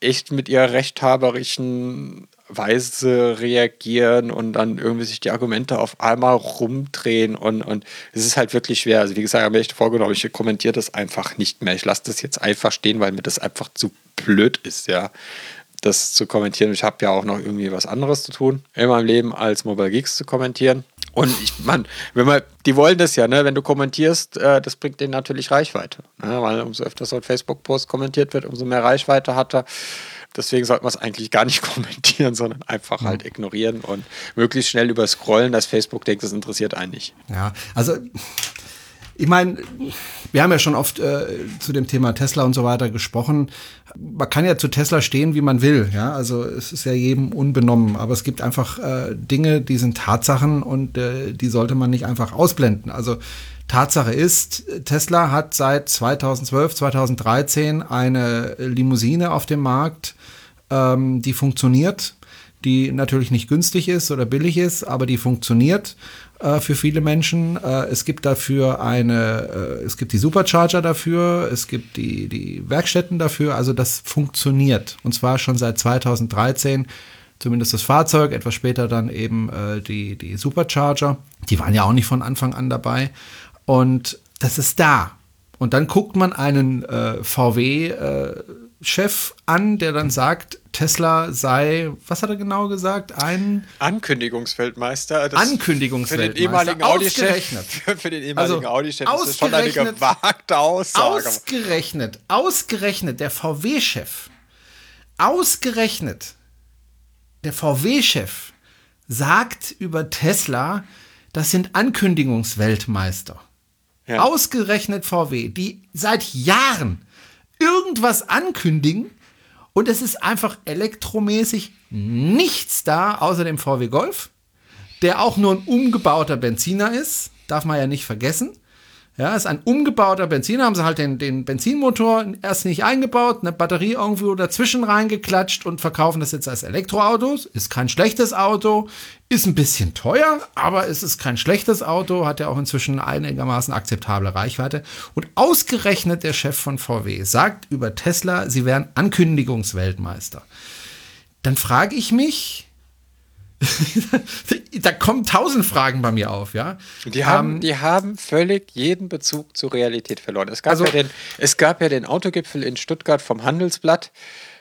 S3: echt mit ihrer rechthaberischen Weise reagieren und dann irgendwie sich die Argumente auf einmal rumdrehen und, und es ist halt wirklich schwer. Also wie gesagt, habe ich echt vorgenommen, ich kommentiere das einfach nicht mehr. Ich lasse das jetzt einfach stehen, weil mir das einfach zu blöd ist, ja, das zu kommentieren. Ich habe ja auch noch irgendwie was anderes zu tun in meinem Leben, als Mobile Geeks zu kommentieren. Und ich, Mann, wenn man, die wollen das ja, ne? Wenn du kommentierst, äh, das bringt denen natürlich Reichweite. Ne? Weil umso öfter so ein Facebook-Post kommentiert wird, umso mehr Reichweite hat er. Deswegen sollte man es eigentlich gar nicht kommentieren, sondern einfach halt ignorieren und möglichst schnell überscrollen, dass Facebook denkt, das interessiert einen nicht.
S2: Ja, also ich meine, wir haben ja schon oft äh, zu dem Thema Tesla und so weiter gesprochen. Man kann ja zu Tesla stehen, wie man will. Ja, also es ist ja jedem unbenommen. Aber es gibt einfach äh, Dinge, die sind Tatsachen und äh, die sollte man nicht einfach ausblenden. Also Tatsache ist, Tesla hat seit 2012, 2013 eine Limousine auf dem Markt, ähm, die funktioniert, die natürlich nicht günstig ist oder billig ist, aber die funktioniert äh, für viele Menschen. Äh, es gibt dafür eine, äh, es gibt die Supercharger dafür, es gibt die, die Werkstätten dafür, also das funktioniert. Und zwar schon seit 2013 zumindest das Fahrzeug, etwas später dann eben äh, die, die Supercharger. Die waren ja auch nicht von Anfang an dabei. Und das ist da. Und dann guckt man einen äh, VW äh, Chef an, der dann sagt, Tesla sei, was hat er genau gesagt? Ein
S3: Ankündigungsweltmeister.
S2: Das Ankündigungsweltmeister.
S3: Für den ehemaligen Audi-Chef. Für den ehemaligen also, Audi-Chef ist das schon eine gewagte Aussage.
S2: Ausgerechnet, ausgerechnet der VW-Chef, ausgerechnet der VW-Chef sagt über Tesla, das sind Ankündigungsweltmeister. Ja. Ausgerechnet VW, die seit Jahren irgendwas ankündigen und es ist einfach elektromäßig nichts da außer dem VW Golf, der auch nur ein umgebauter Benziner ist, darf man ja nicht vergessen. Ja, ist ein umgebauter Benziner, haben sie halt den, den Benzinmotor erst nicht eingebaut, eine Batterie irgendwo dazwischen reingeklatscht und verkaufen das jetzt als Elektroautos. Ist kein schlechtes Auto, ist ein bisschen teuer, aber es ist kein schlechtes Auto, hat ja auch inzwischen einigermaßen akzeptable Reichweite. Und ausgerechnet der Chef von VW sagt über Tesla, sie wären Ankündigungsweltmeister. Dann frage ich mich, da kommen tausend Fragen bei mir auf, ja.
S3: Die haben, ähm, die haben völlig jeden Bezug zur Realität verloren. Es gab, also, ja den, es gab ja den Autogipfel in Stuttgart vom Handelsblatt.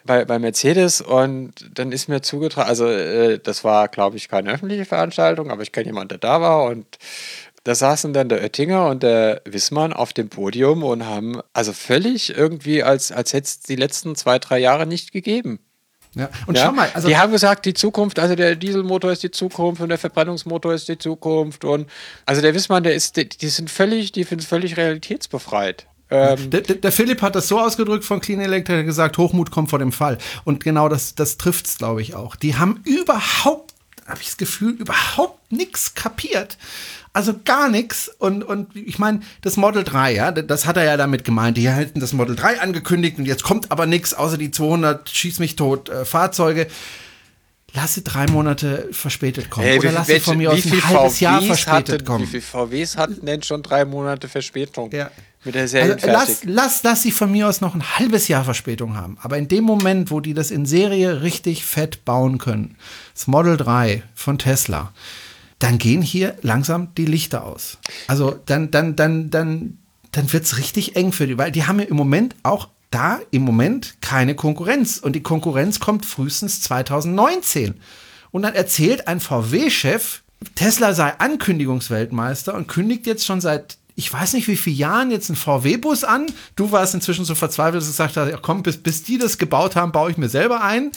S3: bei, bei Mercedes und dann ist mir zugetragen, also äh, das war, glaube ich, keine öffentliche Veranstaltung, aber ich kenne jemanden, der da war und da saßen dann der Oettinger und der Wissmann auf dem Podium und haben also völlig irgendwie, als, als hätte es die letzten zwei, drei Jahre nicht gegeben.
S2: Ja. Und
S3: Ja?
S2: schau mal, also
S3: die haben gesagt, die Zukunft, also der Dieselmotor ist die Zukunft und der Verbrennungsmotor ist die Zukunft und also der Wissmann, der ist, die, die sind völlig, die sind völlig realitätsbefreit. Ähm,
S2: Der, der, der Philipp hat das so ausgedrückt von Clean Electric, hat gesagt, Hochmut kommt vor dem Fall. Und genau das, das trifft es, glaube ich, auch. Die haben überhaupt, habe ich das Gefühl, überhaupt nichts kapiert. Also gar nichts. Und, und ich meine, das Model 3, ja, das hat er ja damit gemeint. Die hätten das Model 3 angekündigt und jetzt kommt aber nichts, außer die 200 schieß mich tot äh, Fahrzeuge. Lass sie drei Monate verspätet kommen.
S3: Ey,
S2: Oder lass sie von mir aus ein halbes Jahr verspätet
S3: hatten,
S2: kommen.
S3: Wie viele VWs hatten denn schon drei Monate Verspätung
S2: Ja.
S3: mit der Serie
S2: Also, lass, lass, lass sie von mir aus noch ein halbes Jahr Verspätung haben. Aber in dem Moment, wo die das in Serie richtig fett bauen können, das Model 3 von Tesla, dann gehen hier langsam die Lichter aus. Also dann, dann, dann, dann, dann wird es richtig eng für die, weil die haben ja im Moment auch da im Moment keine Konkurrenz. Und die Konkurrenz kommt frühestens 2019. Und dann erzählt ein VW-Chef, Tesla sei Ankündigungsweltmeister und kündigt jetzt schon seit, ich weiß nicht wie vielen Jahren, jetzt einen VW-Bus an. Du warst inzwischen so verzweifelt, dass du gesagt hast, ja, komm, bis, bis die das gebaut haben, baue ich mir selber ein.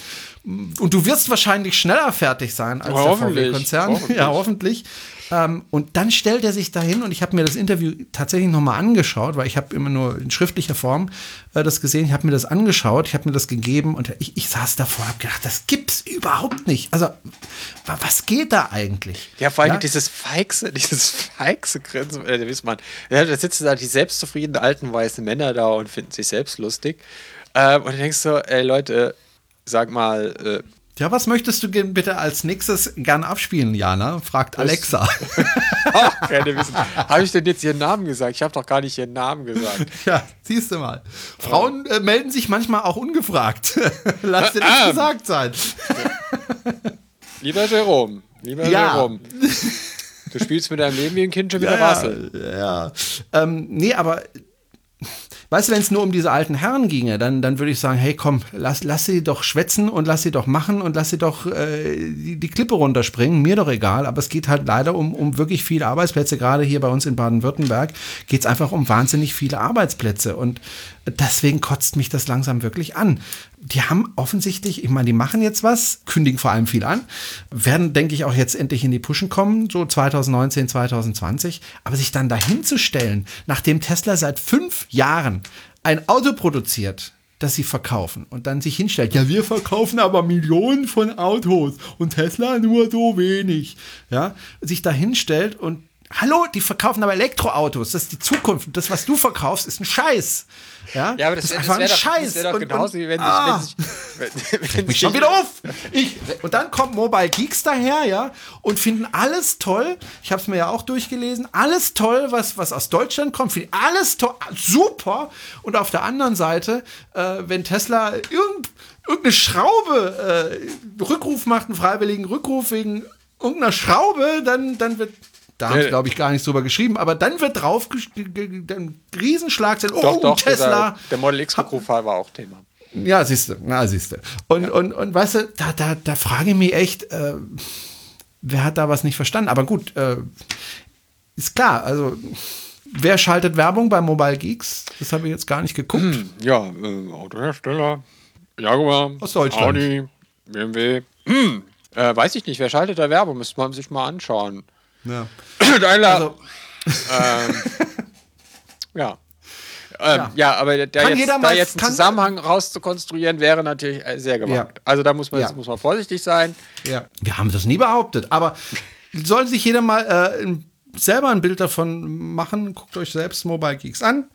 S2: Und du wirst wahrscheinlich schneller fertig sein als der VW-Konzern. Ja, hoffentlich. Ähm, und dann stellt er sich dahin und ich habe mir das Interview tatsächlich nochmal angeschaut, weil ich habe immer nur in schriftlicher Form äh, das gesehen. Ich habe mir das angeschaut, ich habe mir das gegeben und ich, ich saß davor und habe gedacht, das gibt's überhaupt nicht. Also, wa- was geht da eigentlich?
S3: Ja, vor allem
S2: Ja?
S3: dieses feigse, dieses feigse Grinsen, äh, wisst man, ja, da sitzen da die selbstzufriedenen alten weißen Männer da und finden sich selbst lustig. Ähm, und du denkst so, ey Leute, sag mal, äh,
S2: Ja, was möchtest du denn bitte als nächstes gern abspielen, Jana? fragt Alexa.
S3: oh, keine wissen. Habe ich denn jetzt ihren Namen gesagt? Ich habe doch gar nicht ihren Namen gesagt.
S2: ja, siehst du mal. Frauen äh, melden sich manchmal auch ungefragt. Lass dir das
S3: Ähm.
S2: gesagt sein.
S3: Lieber Jerome, lieber
S2: Ja.
S3: Jerome, du spielst mit deinem Leben wie ein Kind schon wieder Rassel.
S2: Ja, ja. Ähm, nee, aber weißt du, wenn es nur um diese alten Herren ginge, dann, dann würde ich sagen, hey komm, lass, lass sie doch schwätzen und lass sie doch machen und lass sie doch äh, die, die Klippe runterspringen, mir doch egal, aber es geht halt leider um, um wirklich viele Arbeitsplätze, gerade hier bei uns in Baden-Württemberg geht es einfach um wahnsinnig viele Arbeitsplätze. Und deswegen kotzt mich das langsam wirklich an. Die haben offensichtlich, ich meine, die machen jetzt was, kündigen vor allem viel an, werden, denke ich, auch jetzt endlich in die Pushen kommen, so 2019, 2020, aber sich dann dahin zu stellen, nachdem Tesla seit fünf Jahren ein Auto produziert, das sie verkaufen und dann sich hinstellt, ja, wir verkaufen aber Millionen von Autos und Tesla nur so wenig, ja, sich da hinstellt und Hallo, die verkaufen aber Elektroautos. Das ist die Zukunft. Und das, was du verkaufst, ist ein Scheiß. Ja,
S3: Ja, aber das,
S2: ist
S3: das
S2: einfach
S3: wäre
S2: ein
S3: doch,
S2: Scheiß.
S3: das wär doch
S2: Und-
S3: genauso,
S2: und-
S3: wie wenn sich,
S2: Ah
S3: wenn sich, wenn, wenn
S2: mich schon wieder auf. Ich, und dann kommt Mobile Geeks daher, ja, und finden alles toll. Ich habe es mir ja auch durchgelesen. Alles toll, was, was aus Deutschland kommt. Finden alles toll, super. Und auf der anderen Seite, äh, wenn Tesla irgend, irgendeine Schraube äh, Rückruf macht, einen freiwilligen Rückruf wegen irgendeiner Schraube, dann, dann wird da haben sie,
S3: Ja.
S2: glaube ich, gar nicht drüber geschrieben, aber dann wird drauf dann Riesenschlagzeilen. Oh,
S3: doch, doch,
S2: Tesla.
S3: Der, der Model X Rückrufall war auch Thema.
S2: Ja, siehst du, na, siehst du. Und, und, und weißt du, da, da, da frage ich mich echt, äh, wer hat da was nicht verstanden? Aber gut, äh, ist klar, also wer schaltet Werbung bei Mobile Geeks? Das habe ich jetzt gar nicht geguckt.
S3: Ja, äh, Autohersteller, Jaguar,
S2: Aus Deutschland.
S3: Audi, BMW. Hm, äh, weiß ich nicht, wer schaltet da Werbung? Müsste man sich mal anschauen.
S2: Ja.
S3: Daimler,
S2: Also,
S3: ja. Ähm, ja.
S2: Ja.
S3: aber da
S2: Kann
S3: jetzt,
S2: jeder
S3: da
S2: mal-
S3: jetzt einen Zusammenhang rauszukonstruieren, wäre natürlich äh, sehr gewagt.
S2: Ja.
S3: Also da muss man,
S2: Ja.
S3: muss man vorsichtig sein.
S2: ja. Wir haben das nie behauptet, aber soll sich jeder mal äh, selber ein Bild davon machen? Guckt euch selbst Mobile Geeks an.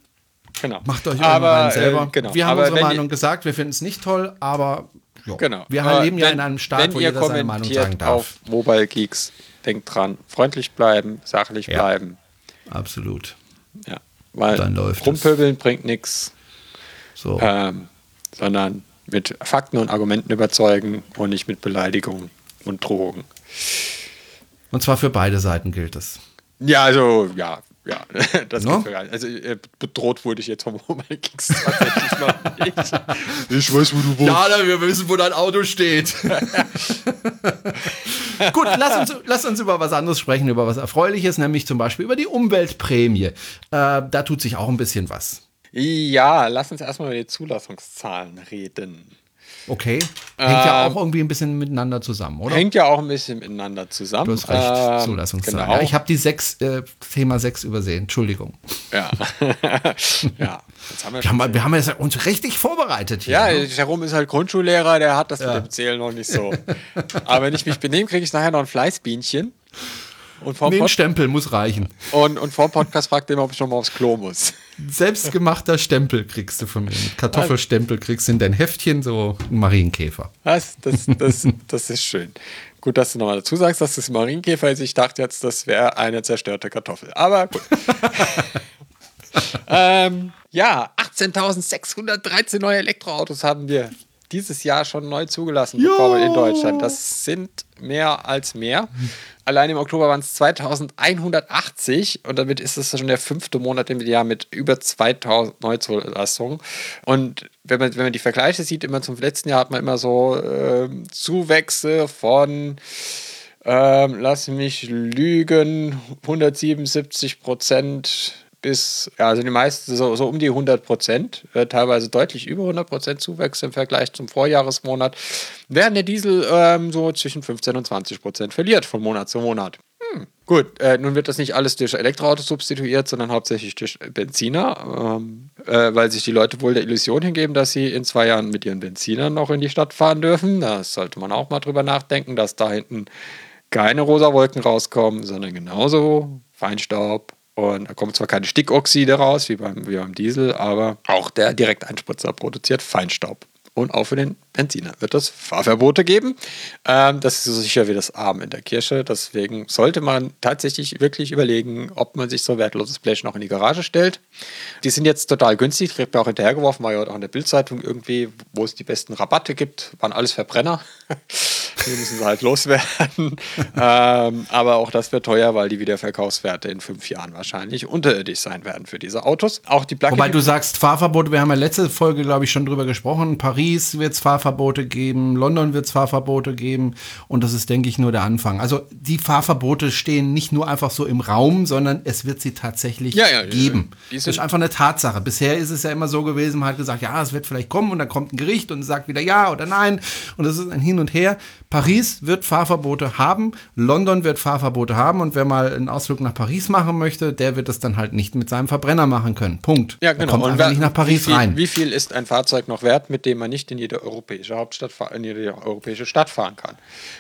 S3: Genau.
S2: Macht euch eure
S3: aber,
S2: Meinung selber.
S3: Äh, genau.
S2: Wir haben
S3: aber
S2: unsere Meinung gesagt, wir finden es nicht toll, aber jo.
S3: Genau.
S2: wir
S3: Aber
S2: leben ja
S3: wenn-
S2: in einem Staat, wo
S3: ihr
S2: jeder seine Meinung sagen darf.
S3: auf Mobile Geeks, denkt dran, freundlich bleiben, sachlich
S2: Ja.
S3: bleiben.
S2: Absolut.
S3: Ja. Weil
S2: Dann läuft es.
S3: rumpöbeln bringt nichts,
S2: So.
S3: ähm, sondern mit Fakten und Argumenten überzeugen und nicht mit Beleidigungen und Drohungen.
S2: Und zwar für beide Seiten gilt es.
S3: Ja, also, ja, Ja, das
S2: No?
S3: nicht. Also äh, bedroht wurde ich jetzt vom Mobile Kings tatsächlich noch nicht. Ich weiß, wo du wohnst.
S2: Ja, wir wissen, wo dein Auto steht. Gut, lass uns, lass uns über was anderes sprechen, über was Erfreuliches, nämlich zum Beispiel über die Umweltprämie. Äh, da tut sich auch ein bisschen was.
S3: Ja, lass uns erstmal über die Zulassungszahlen reden.
S2: Okay. Hängt ja
S3: Ähm,
S2: auch irgendwie ein bisschen miteinander zusammen, oder?
S3: Hängt ja auch ein bisschen miteinander zusammen.
S2: Du hast recht,
S3: Ähm,
S2: Zulassungszahlen.
S3: Genau.
S2: Ja, ich habe die sechs, äh, Thema 6 übersehen. Entschuldigung.
S3: ja. ja. Haben wir
S2: Wir haben, wir haben jetzt uns richtig vorbereitet hier.
S3: Ja,
S2: ne?
S3: Jerome ist halt Grundschullehrer, der hat das mit dem Zählen noch nicht so. Aber wenn ich mich benehme, kriege ich nachher noch ein Fleißbienchen. Und vor,
S2: Nee, ein Stempel muss reichen.
S3: und, und vor dem Podcast fragt er immer, ob ich noch mal aufs Klo muss.
S2: Selbstgemachter Stempel kriegst du von mir. Kartoffelstempel kriegst du in dein Heftchen so einen Marienkäfer.
S3: Was? Das, das, das ist schön. Gut, dass du nochmal dazu sagst, dass das Marienkäfer ist. Ich dachte jetzt, das wäre eine zerstörte Kartoffel. Aber gut. ähm, ja, 18.613 neue Elektroautos haben wir dieses Jahr schon neu zugelassen bekommen in Deutschland. Das sind mehr als mehr. Allein im Oktober waren es 2180 und damit ist es schon der fünfte Monat im Jahr mit über 2000 Neuzulassungen. Und wenn man, wenn man die Vergleiche sieht, immer zum letzten Jahr hat man immer so ähm, Zuwächse von ähm, lass mich lügen, 177 Prozent bis, also die meisten so, so um die 100 Prozent, äh, teilweise deutlich über 100 Prozent Zuwächse im Vergleich zum Vorjahresmonat, während der Diesel ähm, so zwischen 15 und 20 Prozent verliert von Monat zu Monat. Hm. Gut, äh, nun wird das nicht alles durch Elektroautos substituiert, sondern hauptsächlich durch Benziner, ähm, äh, weil sich die Leute wohl der Illusion hingeben, dass sie in zwei Jahren mit ihren Benzinern noch in die Stadt fahren dürfen. Da sollte man auch mal drüber nachdenken, dass da hinten keine rosa Wolken rauskommen, sondern genauso Feinstaub. Und da kommen zwar keine Stickoxide raus, wie beim, wie beim Diesel, aber auch der Direkteinspritzer produziert Feinstaub. Und auch für den Benziner wird es Fahrverbote geben. Ähm, das ist so sicher wie das Arm in der Kirche. Deswegen sollte man tatsächlich wirklich überlegen, ob man sich so wertloses Blech noch in die Garage stellt. Die sind jetzt total günstig. Ich habe auch hinterhergeworfen, war ja auch in der Bildzeitung irgendwie, wo es die besten Rabatte gibt. Waren alles Verbrenner. Die müssen sie halt loswerden. ähm, aber auch das wird teuer, weil die Wiederverkaufswerte in fünf Jahren wahrscheinlich unterirdisch sein werden für diese Autos. Auch die Plug-in
S2: Wobei du sagst Fahrverbote, wir haben ja letzte Folge, glaube ich, schon drüber gesprochen. Paris wird es Fahrverbote geben, London wird es Fahrverbote geben und das ist, denke ich, nur der Anfang. Also die Fahrverbote stehen nicht nur einfach so im Raum, sondern es wird sie tatsächlich
S3: Ja, ja,
S2: geben.
S3: die
S2: Das ist einfach eine Tatsache. Bisher ist es ja immer so gewesen, man hat gesagt, ja, es wird vielleicht kommen und dann kommt ein Gericht und sagt wieder ja oder nein und das ist ein Hin und Her. Paris wird Fahrverbote haben, London wird Fahrverbote haben und wer mal einen Ausflug nach Paris machen möchte, der wird das dann halt nicht mit seinem Verbrenner machen können. Punkt.
S3: Ja,
S2: Er
S3: genau.
S2: kommt
S3: Und wer-
S2: nicht nach Paris
S3: wie viel,
S2: rein.
S3: Wie viel ist ein Fahrzeug noch wert, mit dem man nicht in jede europäische Hauptstadt, in jede europäische Stadt fahren kann?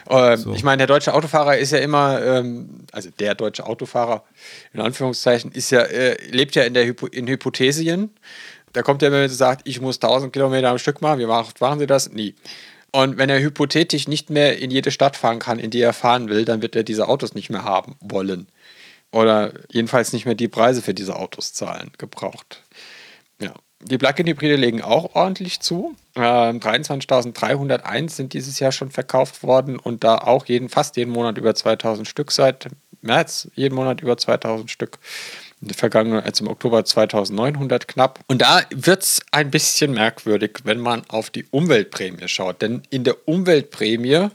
S3: Ähm, Ich meine, der deutsche Autofahrer ist ja immer, ähm, also der deutsche Autofahrer in Anführungszeichen, ist ja, äh, lebt ja in der Hypo in Hypothesien. Da kommt er, wenn er sagt, ich muss 1000 Kilometer am Stück machen, wie machen Sie das? Nie. Und wenn er hypothetisch nicht mehr in jede Stadt fahren kann, in die er fahren will, dann wird er diese Autos nicht mehr haben wollen. Oder jedenfalls nicht mehr die Preise für diese Autos zahlen, gebraucht. Ja. Die Plug-in-Hybride legen auch ordentlich zu. Ähm, 23.301 sind dieses Jahr schon verkauft worden und da auch jeden, fast jeden Monat über 2000 Stück seit März, jeden Monat über 2000 Stück. In der Vergangenen, also im Oktober 2900 knapp. Und da wird es ein bisschen merkwürdig, wenn man auf die Umweltprämie schaut. Denn in der Umweltprämie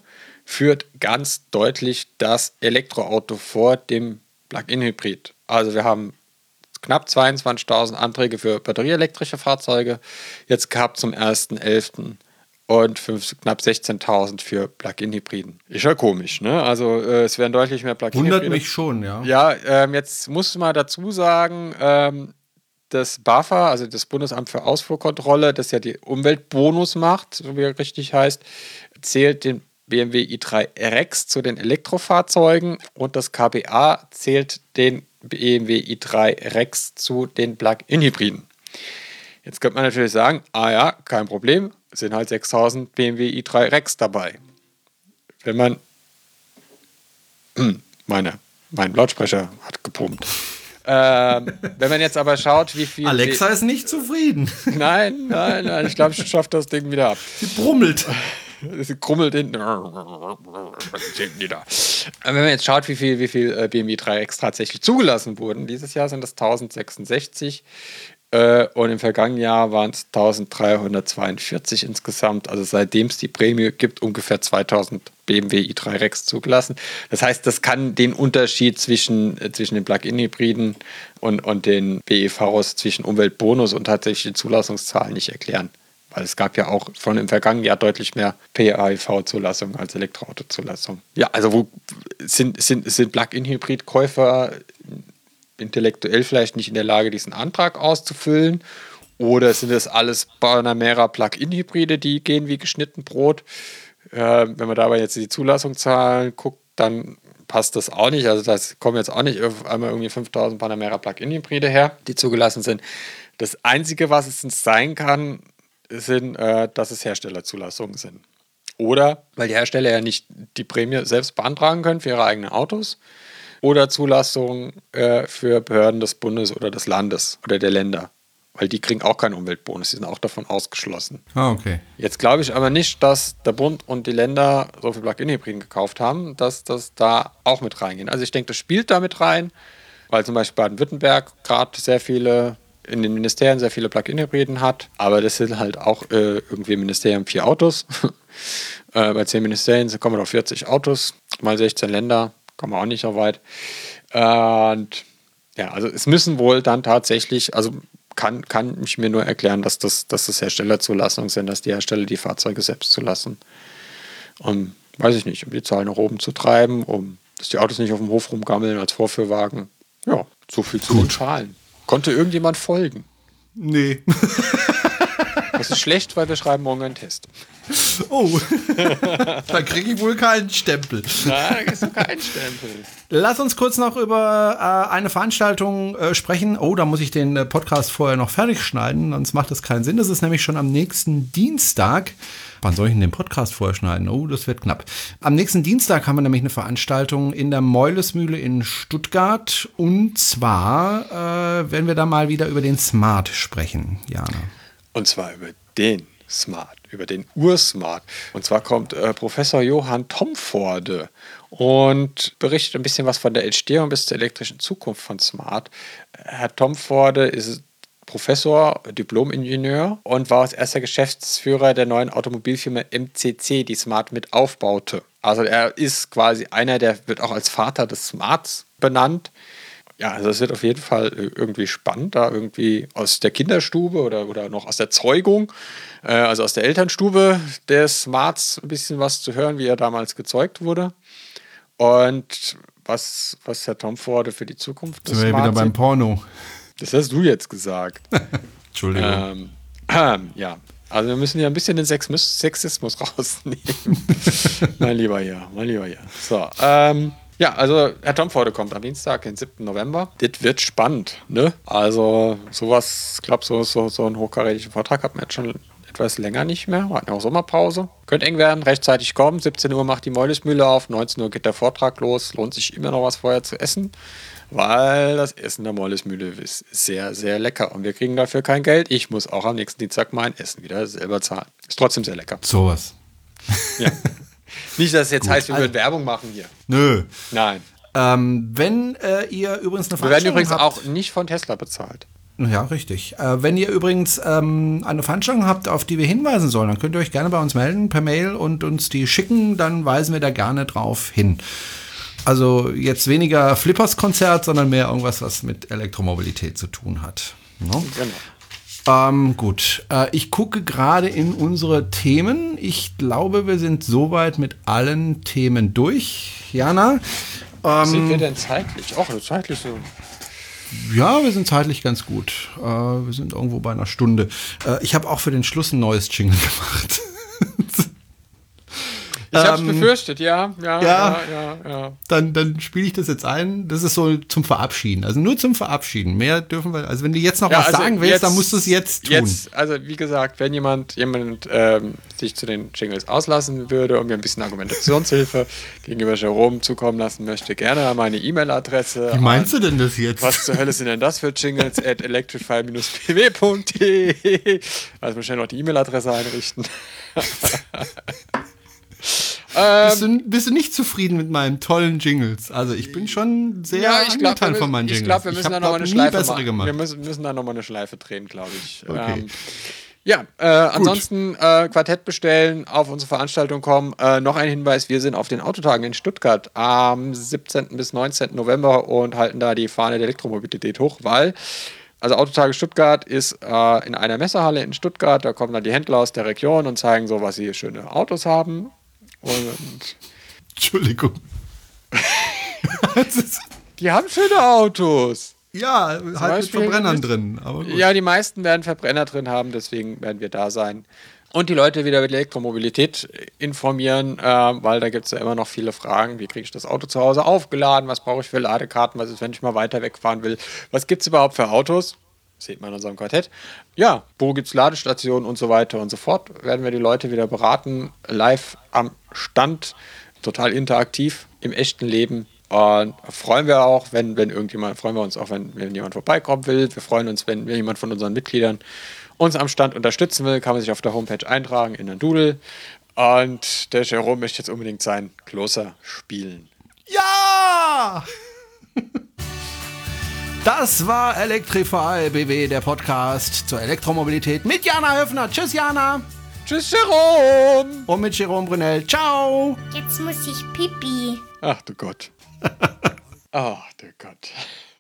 S3: führt ganz deutlich das Elektroauto vor dem Plug-in-Hybrid. Also wir haben knapp 22.000 Anträge für batterieelektrische Fahrzeuge jetzt gehabt zum 1.11. und fünf, knapp 16.000 für Plug-in-Hybriden. Ist ja komisch, ne? Also äh, es werden deutlich mehr Plug-in-Hybride.
S2: Wundert mich schon, ja.
S3: Ja, ähm, jetzt muss man dazu sagen, ähm, das BAFA, also das Bundesamt für Ausfuhrkontrolle, das ja die Umweltbonus macht, so wie er richtig heißt, zählt den BMW i3 Rex zu den Elektrofahrzeugen und das KBA zählt den BMW i3 Rex zu den Plug-in-Hybriden. Jetzt könnte man natürlich sagen, ah ja, kein Problem, sind halt 6000 BMW i3 Rex dabei. Wenn man meine, mein Lautsprecher hat gepumpt. ähm, wenn man jetzt aber schaut, wie viel.
S2: Alexa ist nicht zufrieden.
S3: Nein, nein, nein, ich glaube, ich schaffe das Ding wieder ab.
S2: Sie brummelt.
S3: Es krummelt hinten. Wenn man jetzt schaut, wie viel, wie viel äh, BMW 3X tatsächlich zugelassen wurden, dieses Jahr sind das 1066. Äh, und im vergangenen Jahr waren es 1342 insgesamt. Also seitdem es die Prämie gibt, ungefähr 2000 BMW i3 Rex zugelassen. Das heißt, das kann den Unterschied zwischen, äh, zwischen den Plug-in-Hybriden und, und den BEVs, zwischen Umweltbonus und tatsächlich Zulassungszahlen nicht erklären. Weil es gab ja auch schon im vergangenen Jahr deutlich mehr PAIV-Zulassungen als Elektroauto-Zulassungen. Ja, also wo sind, sind, sind Plug-in-Hybrid-Käufer intellektuell vielleicht nicht in der Lage, diesen Antrag auszufüllen? Oder sind das alles Panamera Plug-in-Hybride, die gehen wie geschnitten Brot? Äh, wenn man dabei jetzt die Zulassungszahlen guckt, dann passt das auch nicht. Also das kommen jetzt auch nicht auf einmal irgendwie 5000 Panamera Plug-in-Hybride her, die zugelassen sind. Das Einzige, was es sein kann, sind, äh, dass es Herstellerzulassungen sind. Oder weil die Hersteller ja nicht die Prämie selbst beantragen können für ihre eigenen Autos, oder Zulassung äh, für Behörden des Bundes oder des Landes oder der Länder. Weil die kriegen auch keinen Umweltbonus, die sind auch davon ausgeschlossen.
S2: Ah, okay.
S3: Jetzt glaube ich aber nicht, dass der Bund und die Länder so viel Plug-in-Hybriden gekauft haben, dass das da auch mit reingehen. Also ich denke, das spielt da mit rein, weil zum Beispiel Baden-Württemberg gerade sehr viele in den Ministerien sehr viele Plug-in-Hybriden hat, aber das sind halt auch äh, irgendwie im Ministerium vier Autos. äh, bei zehn Ministerien kommen auf 40 Autos, mal 16 Länder kommen wir auch nicht so weit. Und ja, also es müssen wohl dann tatsächlich, also kann, kann ich mir nur erklären, dass das, dass das Herstellerzulassungen sind, dass die Hersteller die Fahrzeuge selbst zulassen. Um, weiß ich nicht, um die Zahlen nach oben zu treiben, um dass die Autos nicht auf dem Hof rumgammeln als Vorführwagen. Ja, so viel zu den Zahlen. Konnte irgendjemand folgen?
S2: Nee.
S3: Das ist schlecht, weil wir schreiben morgen einen Test.
S2: Oh, da kriege ich wohl keinen Stempel.
S3: Nein, da kriegst du keinen Stempel.
S2: Lass uns kurz noch über äh, eine Veranstaltung äh, sprechen. Oh, da muss ich den äh, Podcast vorher noch fertig schneiden, sonst macht das keinen Sinn. Das ist nämlich schon am nächsten Dienstag. Wann soll ich denn den Podcast vorher schneiden? Oh, das wird knapp. Am nächsten Dienstag haben wir nämlich eine Veranstaltung in der Meulesmühle in Stuttgart. Und zwar äh, werden wir da mal wieder über den Smart sprechen, Jana.
S3: Und zwar über den Smart, über den Ursmart. Und zwar kommt äh, Professor Johann Tomforde und berichtet ein bisschen was von der Entstehung bis zur elektrischen Zukunft von Smart. Herr Tomforde ist Professor, Diplom-Ingenieur und war als erster Geschäftsführer der neuen Automobilfirma MCC, die Smart mit aufbaute. Also er ist quasi einer, der wird auch als Vater des Smarts benannt. Ja, also es wird auf jeden Fall äh, irgendwie spannend, da irgendwie aus der Kinderstube oder, oder noch aus der Zeugung, äh, also aus der Elternstube des Smarts ein bisschen was zu hören, wie er damals gezeugt wurde. Und was, was Herr Tom Forde für die Zukunft
S2: des Sind wir wieder beim Porno.
S3: Das hast du jetzt gesagt.
S2: Entschuldigung.
S3: Ähm, ähm, ja, also wir müssen ja ein bisschen den Sexismus rausnehmen. mein lieber ja, mein lieber ja. So, ähm, ja, also Herr Tomforde kommt am Dienstag, den 7. November. Das wird spannend, ne? Also sowas, ich glaube, so, so, so einen hochkarätigen Vortrag hat man jetzt schon etwas länger nicht mehr. Wir hatten ja auch Sommerpause. Könnte eng werden, rechtzeitig kommen. 17 Uhr macht die Meulesmühle auf, 19 Uhr geht der Vortrag los. Lohnt sich immer noch was vorher zu essen, weil das Essen der Meulesmühle ist sehr, sehr lecker. Und wir kriegen dafür kein Geld. Ich muss auch am nächsten Dienstag mein Essen wieder selber zahlen. Ist trotzdem sehr lecker.
S2: Sowas.
S3: Ja. Nicht, dass es jetzt Gut. heißt, wir würden Werbung machen hier.
S2: Nö.
S3: Nein.
S2: Ähm, wenn äh, ihr übrigens eine
S3: Wir werden übrigens habt, auch nicht von Tesla bezahlt.
S2: Ja, richtig. Äh, wenn ihr übrigens ähm, eine Veranstaltung habt, auf die wir hinweisen sollen, dann könnt ihr euch gerne bei uns melden per Mail und uns die schicken, dann weisen wir da gerne drauf hin. Also jetzt weniger Flippers-Konzert, sondern mehr irgendwas, was mit Elektromobilität zu tun hat. No? Ne? Genau. Ähm, gut, äh, ich gucke gerade in unsere Themen. Ich glaube, wir sind soweit mit allen Themen durch. Jana?
S3: Ähm, sind wir denn zeitlich? Auch zeitlich so.
S2: Ja, wir sind zeitlich ganz gut. Äh, wir sind irgendwo bei einer Stunde. Äh, ich habe auch für den Schluss ein neues Jingle gemacht.
S3: Ich hab's ähm, befürchtet, ja, ja, ja, ja, ja.
S2: Dann, dann spiele ich das jetzt ein. Das ist so zum Verabschieden. Also nur zum Verabschieden. Mehr dürfen wir. Also wenn du jetzt noch ja, was also sagen willst, jetzt, dann musst du es jetzt tun. Jetzt,
S3: also wie gesagt, wenn jemand, jemand ähm, sich zu den Jingles auslassen würde und mir ein bisschen Argumentationshilfe gegenüber Jerome zukommen lassen möchte, gerne meine E-Mail-Adresse.
S2: Wie meinst du denn das jetzt?
S3: Was zur Hölle sind denn das für Jingles? at electrify-pw.de. Also schnell noch die E-Mail-Adresse einrichten.
S2: bist, du, bist du nicht zufrieden mit meinen tollen Jingles? Also ich bin schon sehr
S3: ja, ich glaub,
S2: von meinen Jingles.
S3: Ich glaube, wir müssen
S2: hab,
S3: da noch mal
S2: glaub,
S3: eine Schleife
S2: bessere
S3: machen.
S2: gemacht.
S3: Wir müssen, müssen da noch mal eine Schleife drehen, glaube ich.
S2: Okay.
S3: Ähm, ja, äh, ansonsten äh, Quartett bestellen, auf unsere Veranstaltung kommen. Äh, noch ein Hinweis, wir sind auf den Autotagen in Stuttgart am 17. bis 19. November und halten da die Fahne der Elektromobilität hoch, weil also Autotage Stuttgart ist äh, in einer Messehalle in Stuttgart, da kommen dann die Händler aus der Region und zeigen so, was sie schöne Autos haben. Und
S2: Entschuldigung.
S3: Die haben schöne Autos.
S2: ja, halt mit
S3: Beispiel
S2: Verbrennern
S3: mit-
S2: drin.
S3: Ja, die meisten werden Verbrenner drin haben, deswegen werden wir da sein. Und die Leute wieder mit Elektromobilität informieren, äh, weil da gibt es ja immer noch viele Fragen. Wie kriege ich das Auto zu Hause aufgeladen? Was brauche ich für Ladekarten? Was ist, wenn ich mal weiter wegfahren will? Was gibt es überhaupt für Autos? Das sieht man in unserem Quartett. Ja, wo gibt es Ladestationen und so weiter und so fort. Werden wir die Leute wieder beraten, live am Stand, total interaktiv im echten Leben. Und freuen wir auch, wenn, wenn irgendjemand, freuen wir uns auch, wenn, wenn jemand vorbeikommen will. Wir freuen uns, wenn, wenn jemand von unseren Mitgliedern uns am Stand unterstützen will, kann man sich auf der Homepage eintragen in den Doodle. Und der Jerome möchte jetzt unbedingt sein Closer spielen.
S2: Ja! Das war Electrify BW, der Podcast zur Elektromobilität mit Jana Höfner. Tschüss, Jana.
S3: Tschüss, Jerome!
S2: Und mit Jerome Brunel. Ciao.
S4: Jetzt muss ich pipi.
S3: Ach du Gott. Ach du Gott.